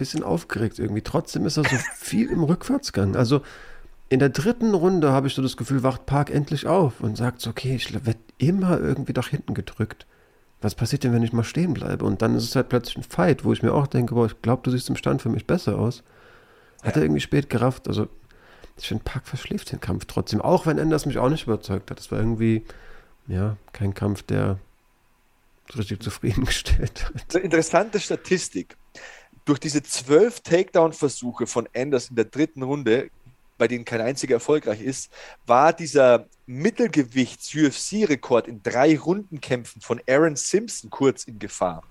bisschen aufgeregt irgendwie. Trotzdem ist er so viel im Rückwärtsgang. Also in der dritten Runde habe ich so das Gefühl, wacht Park endlich auf und sagt so, okay, ich werde immer irgendwie nach hinten gedrückt. Was passiert denn, wenn ich mal stehen bleibe? Und dann ist es halt plötzlich ein Fight, wo ich mir auch denke, boah, ich glaube, du siehst im Stand für mich besser aus. Hat er irgendwie spät gerafft. Also, ich finde, Park verschläft den Kampf trotzdem. Auch wenn Enders mich auch nicht überzeugt hat. Das war irgendwie, ja, kein Kampf, der richtig zufriedengestellt hat. Interessante Statistik. Durch diese zwölf Takedown-Versuche von Anders in der dritten Runde, bei denen kein einziger erfolgreich ist, war dieser Mittelgewichts-UFC-Rekord in drei Rundenkämpfen von Aaron Simpson kurz in Gefahr.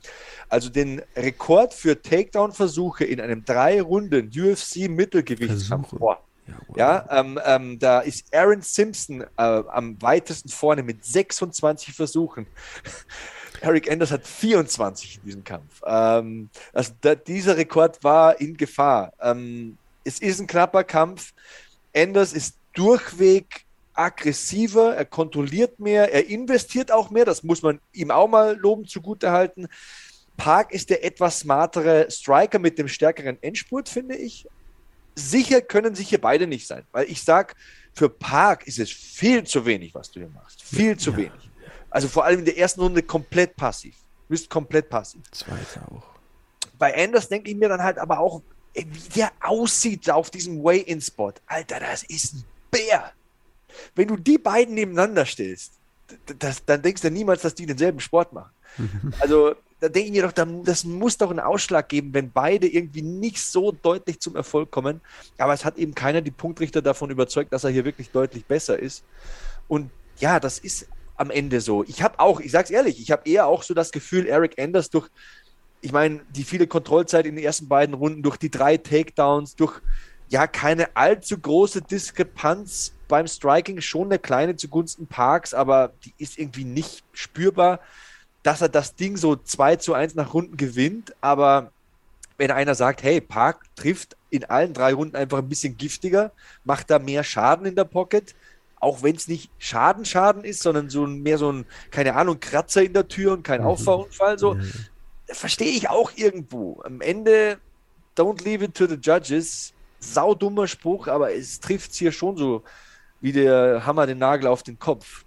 Also den Rekord für Takedown-Versuche in einem drei Runden UFC-Mittelgewichtskampf. Ja, ähm, ähm, da ist Aaron Simpson äh, am weitesten vorne mit 26 Versuchen. Eric Anders hat 24 in diesem Kampf. Ähm, also da, dieser Rekord war in Gefahr. Ähm, es ist ein knapper Kampf. Anders ist durchweg aggressiver, er kontrolliert mehr, er investiert auch mehr, das muss man ihm auch mal loben zugutehalten. Park ist der etwas smartere Striker mit dem stärkeren Endspurt, finde ich. Sicher können sich hier beide nicht sein, weil ich sage, für Park ist es viel zu wenig, was du hier machst. Viel zu ja. wenig. Also vor allem in der ersten Runde komplett passiv. Du bist komplett passiv. Zweite auch. Bei Anders denke ich mir dann halt aber auch, wie der aussieht auf diesem Way-In-Spot. Alter, das ist ein Bär. Wenn du die beiden nebeneinander stellst, das, dann denkst du niemals, dass die denselben Sport machen. Also da denke ich mir doch, das muss doch einen Ausschlag geben, wenn beide irgendwie nicht so deutlich zum Erfolg kommen. Aber es hat eben keiner die Punktrichter davon überzeugt, dass er hier wirklich deutlich besser ist. Und ja, das ist am Ende so. Ich habe auch, ich sag's ehrlich, ich habe eher auch so das Gefühl, Eric Anders durch, ich meine, die viele Kontrollzeit in den ersten beiden Runden, durch die drei Takedowns, durch ja keine allzu große Diskrepanz beim Striking, schon eine kleine zugunsten Parks, aber die ist irgendwie nicht spürbar, dass er das Ding so 2 zu 1 nach Runden gewinnt, aber wenn einer sagt, hey, Park trifft in allen drei Runden einfach ein bisschen giftiger, macht da mehr Schaden in der Pocket, auch wenn es nicht Schaden, Schaden ist, sondern so ein, mehr so ein, keine Ahnung, Kratzer in der Tür und kein mhm. Auffahrunfall, so, mhm. Verstehe ich auch irgendwo. Am Ende, don't leave it to the judges. Saudummer Spruch, aber es trifft es hier schon so wie der Hammer den Nagel auf den Kopf.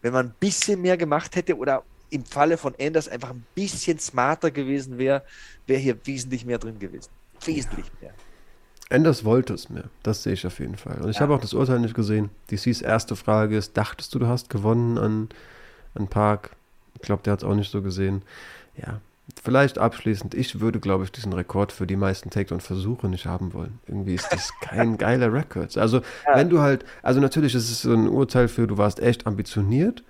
Wenn man ein bisschen mehr gemacht hätte oder im Falle von Anders einfach ein bisschen smarter gewesen wäre, wäre hier wesentlich mehr drin gewesen. Wesentlich mehr. Anders wollte es mehr. Das sehe ich auf jeden Fall. Und ich ja. habe auch das Urteil nicht gesehen. DCs erste Frage ist: Dachtest du, du hast gewonnen an, an Park? Ich glaube, der hat es auch nicht so gesehen. Ja, vielleicht abschließend. Ich würde, glaube ich, diesen Rekord für die meisten Takedown-Versuche nicht haben wollen. Irgendwie ist das kein geiler Rekord. Also, ja. wenn du halt, also natürlich ist es so ein Urteil für, du warst echt ambitioniert.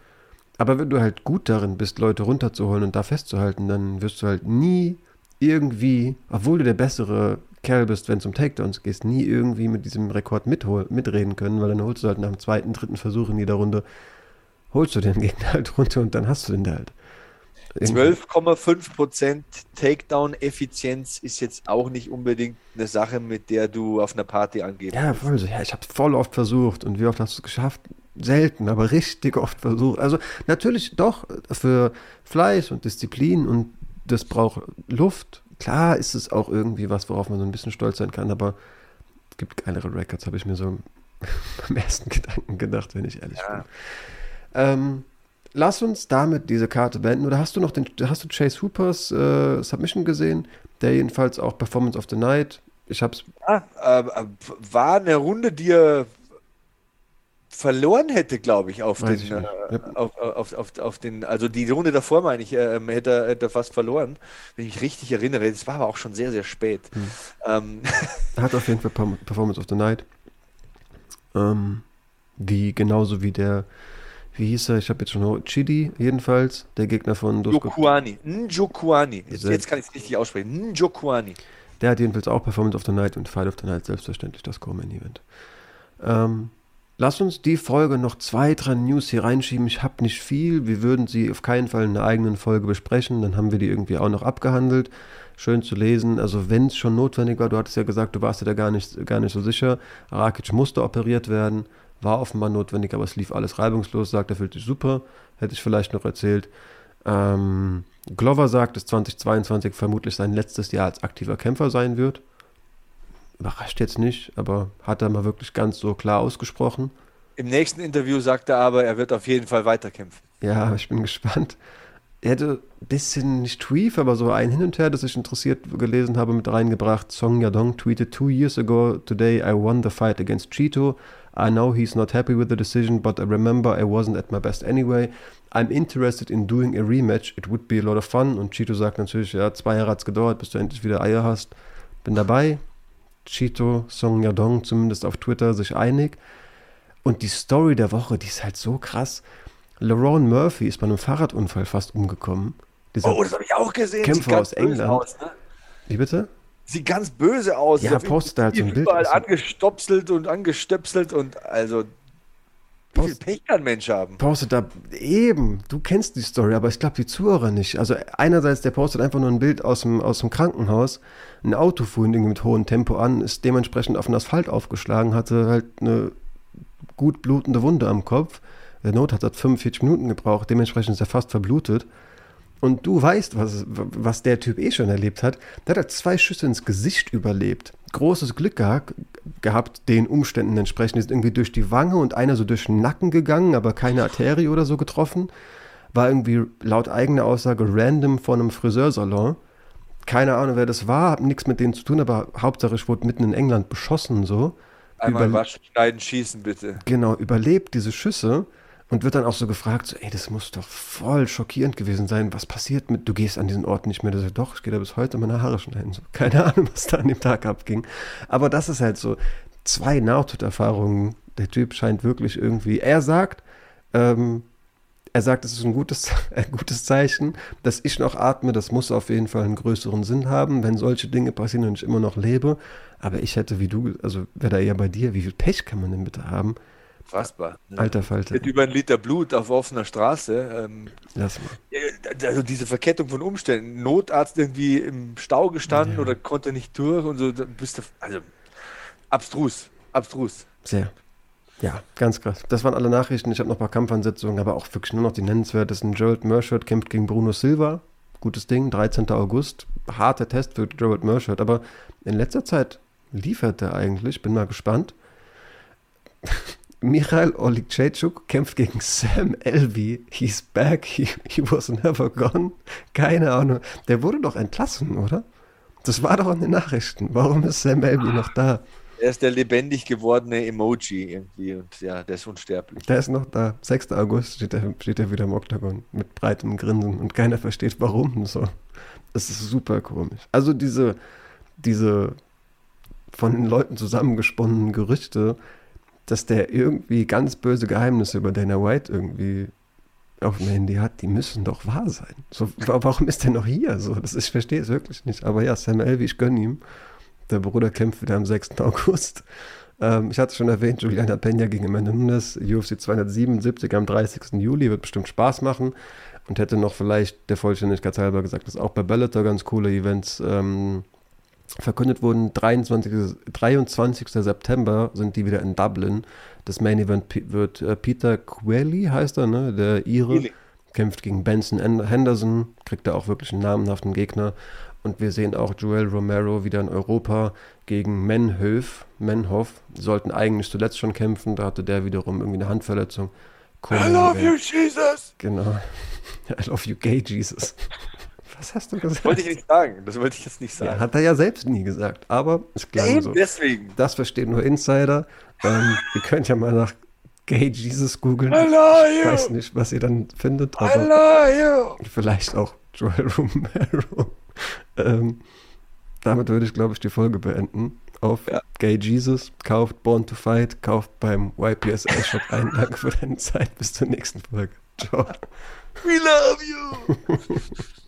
Aber wenn du halt gut darin bist, Leute runterzuholen und da festzuhalten, dann wirst du halt nie irgendwie, obwohl du der bessere Kerl bist, wenn es um Takedowns geht, nie irgendwie mit diesem Rekord mithol mitreden können, weil dann holst du halt nach dem zweiten, dritten Versuch in jeder Runde, holst du den Gegner halt runter und dann hast du den da halt. 12,5% Takedown-Effizienz ist jetzt auch nicht unbedingt eine Sache, mit der du auf einer Party angehst. Ja, voll so. Ja, ich habe voll oft versucht. Und wie oft hast du es geschafft? Selten, aber richtig oft versucht. Also natürlich doch für Fleiß und Disziplin und das braucht Luft klar ist es auch irgendwie was, worauf man so ein bisschen stolz sein kann, aber es gibt geilere Records, habe ich mir so beim ersten Gedanken gedacht, wenn ich ehrlich ja. bin. Ähm, lass uns damit diese Karte beenden. Oder hast du noch den, hast du Chase Hoopers äh, Submission gesehen? Der jedenfalls auch Performance of the Night. Ich hab's. Ja, äh, war eine Runde, die er verloren hätte, glaube ich, auf den, ich äh, ja. auf, auf, auf, auf, den, also die Runde davor, meine ich, äh, hätte, hätte fast verloren, wenn ich mich richtig erinnere. Das war aber auch schon sehr, sehr spät. Hm. Ähm. Hat auf jeden Fall Performance of the Night. Ähm, die genauso wie der, wie hieß er, ich habe jetzt schon Chidi jedenfalls, der Gegner von Njokuani. Njokuani. Jetzt, jetzt kann ich es richtig aussprechen. Njokuani. Der hat jedenfalls auch Performance of the Night und Fight of the Night selbstverständlich das Core-Main-Event. Ähm, Lass uns die Folge noch zwei, drei News hier reinschieben. Ich habe nicht viel. Wir würden sie auf keinen Fall in einer eigenen Folge besprechen. Dann haben wir die irgendwie auch noch abgehandelt. Schön zu lesen. Also wenn es schon notwendig war, du hattest ja gesagt, du warst dir da gar nicht, gar nicht so sicher. Rakic musste operiert werden. War offenbar notwendig, aber es lief alles reibungslos. Sagt, er fühlt sich super. Hätte ich vielleicht noch erzählt. Ähm, Glover sagt, dass 2022 vermutlich sein letztes Jahr als aktiver Kämpfer sein wird überrascht jetzt nicht, aber hat er mal wirklich ganz so klar ausgesprochen. Im nächsten Interview sagt er aber, er wird auf jeden Fall weiterkämpfen. Ja, ich bin gespannt. Er hätte ein bisschen, nicht Tweet, aber so ein Hin und Her, das ich interessiert gelesen habe, mit reingebracht. Song Yadong tweeted two years ago, today I won the fight against Cheeto. I know he's not happy with the decision, but I remember I wasn't at my best anyway. I'm interested in doing a rematch. It would be a lot of fun. Und Cheeto sagt natürlich, ja, zwei Jahre hat es gedauert, bis du endlich wieder Eier hast. Bin dabei. Cheeto, Song Yadong, zumindest auf Twitter, sich einig. Und die Story der Woche, die ist halt so krass. LeRon Murphy ist bei einem Fahrradunfall fast umgekommen. Dieser oh, das habe ich auch gesehen. Kämpfer aus England. Aus, ne? Wie bitte? Sieht ganz böse aus. Ja, postet halt so ein Bild. Überall angestopselt und angestöpselt und also wie viel Pech kann ein Mensch haben? Postet da eben, du kennst die Story, aber ich glaube die Zuhörer nicht. Also einerseits, der postet einfach nur ein Bild aus dem, aus dem Krankenhaus. Ein Auto fuhr ihn mit hohem Tempo an, ist dementsprechend auf den Asphalt aufgeschlagen, hatte halt eine gut blutende Wunde am Kopf. Der Notarzt hat 45 Minuten gebraucht, dementsprechend ist er fast verblutet. Und du weißt, was, was der Typ eh schon erlebt hat. Der hat zwei Schüsse ins Gesicht überlebt. Großes Glück gehabt, gehabt den Umständen entsprechend. Die sind irgendwie durch die Wange und einer so durch den Nacken gegangen, aber keine Arterie oder so getroffen. War irgendwie laut eigener Aussage random vor einem Friseursalon. Keine Ahnung, wer das war, hat nichts mit denen zu tun, aber Hauptsache ich wurde mitten in England beschossen so. Einmal waschen, schneiden, schießen, bitte. Genau, überlebt diese Schüsse und wird dann auch so gefragt, so, ey, das muss doch voll schockierend gewesen sein. Was passiert mit, du gehst an diesen Ort nicht mehr. Das sagt, doch, ich gehe da bis heute meine Haare schneiden. So, keine Ahnung, was da an dem Tag abging. Aber das ist halt so zwei Nahtoderfahrungen. Der Typ scheint wirklich irgendwie, er sagt, ähm, er sagt, es ist ein gutes, ein gutes Zeichen, dass ich noch atme. Das muss auf jeden Fall einen größeren Sinn haben, wenn solche Dinge passieren und ich immer noch lebe. Aber ich hätte, wie du, also wäre da eher bei dir, wie viel Pech kann man denn bitte haben? Unfassbar. Ne? Alter Falter. Mit über ein Liter Blut auf offener Straße. Ähm, Lass mal. Also diese Verkettung von Umständen. Notarzt irgendwie im Stau gestanden ja. oder konnte nicht durch und so. Bist du, also abstrus, abstrus. Sehr. Ja, ganz krass. Das waren alle Nachrichten. Ich habe noch ein paar Kampfansetzungen, aber auch wirklich nur noch die nennenswertesten. Gerald Mershert kämpft gegen Bruno Silva. Gutes Ding, 13. August. Harter Test für Gerald Mershert, aber in letzter Zeit liefert er eigentlich. Bin mal gespannt. Michael Olikchechuk kämpft gegen Sam Elvey. He's back. He, he was never gone. Keine Ahnung. Der wurde doch entlassen, oder? Das war doch in den Nachrichten. Warum ist Sam Elvey noch da? Er ist der lebendig gewordene Emoji irgendwie und ja, der ist unsterblich. Der ist noch da. 6. August steht er, steht er wieder im Oktagon mit breitem Grinsen und keiner versteht warum. So. Das ist super komisch. Also diese, diese von den Leuten zusammengesponnenen Gerüchte, dass der irgendwie ganz böse Geheimnisse über Dana White irgendwie auf dem Handy hat, die müssen doch wahr sein. So, warum ist der noch hier? So, das, ich verstehe es wirklich nicht. Aber ja, Sam Elvey, ich gönne ihm. Der Bruder kämpft wieder am 6. August. Ähm, ich hatte schon erwähnt, Juliana Peña gegen Amanda Nunes, UFC 277 am 30. Juli, wird bestimmt Spaß machen. Und hätte noch vielleicht der Vollständigkeit halber gesagt, dass auch bei Bellator ganz coole Events ähm, verkündet wurden. 23, 23. September sind die wieder in Dublin. Das Main Event wird äh, Peter Quelly, heißt er, ne? der Ire. Really? Kämpft gegen Benson Henderson, kriegt da auch wirklich einen namenhaften Gegner. Und wir sehen auch Joel Romero wieder in Europa gegen Menhoff. Menhoff sollten eigentlich zuletzt schon kämpfen, da hatte der wiederum irgendwie eine Handverletzung. I love you, Jesus! Genau. I love you, gay Jesus. Was hast du gesagt? Das wollte ich nicht sagen. Das wollte ich jetzt nicht sagen. Ja, hat er ja selbst nie gesagt. Aber es klang Eben so. deswegen. Das verstehen nur Insider. Ähm, ihr könnt ja mal nach Gay Jesus googeln. Ich weiß nicht, was ihr dann findet. Aber vielleicht auch Joel Romero. ähm, damit würde ich, glaube ich, die Folge beenden. Auf ja. Gay Jesus, kauft Born to Fight, kauft beim YPSL Shop ein. Danke für deine Zeit. Bis zur nächsten Folge. Ciao. We love you.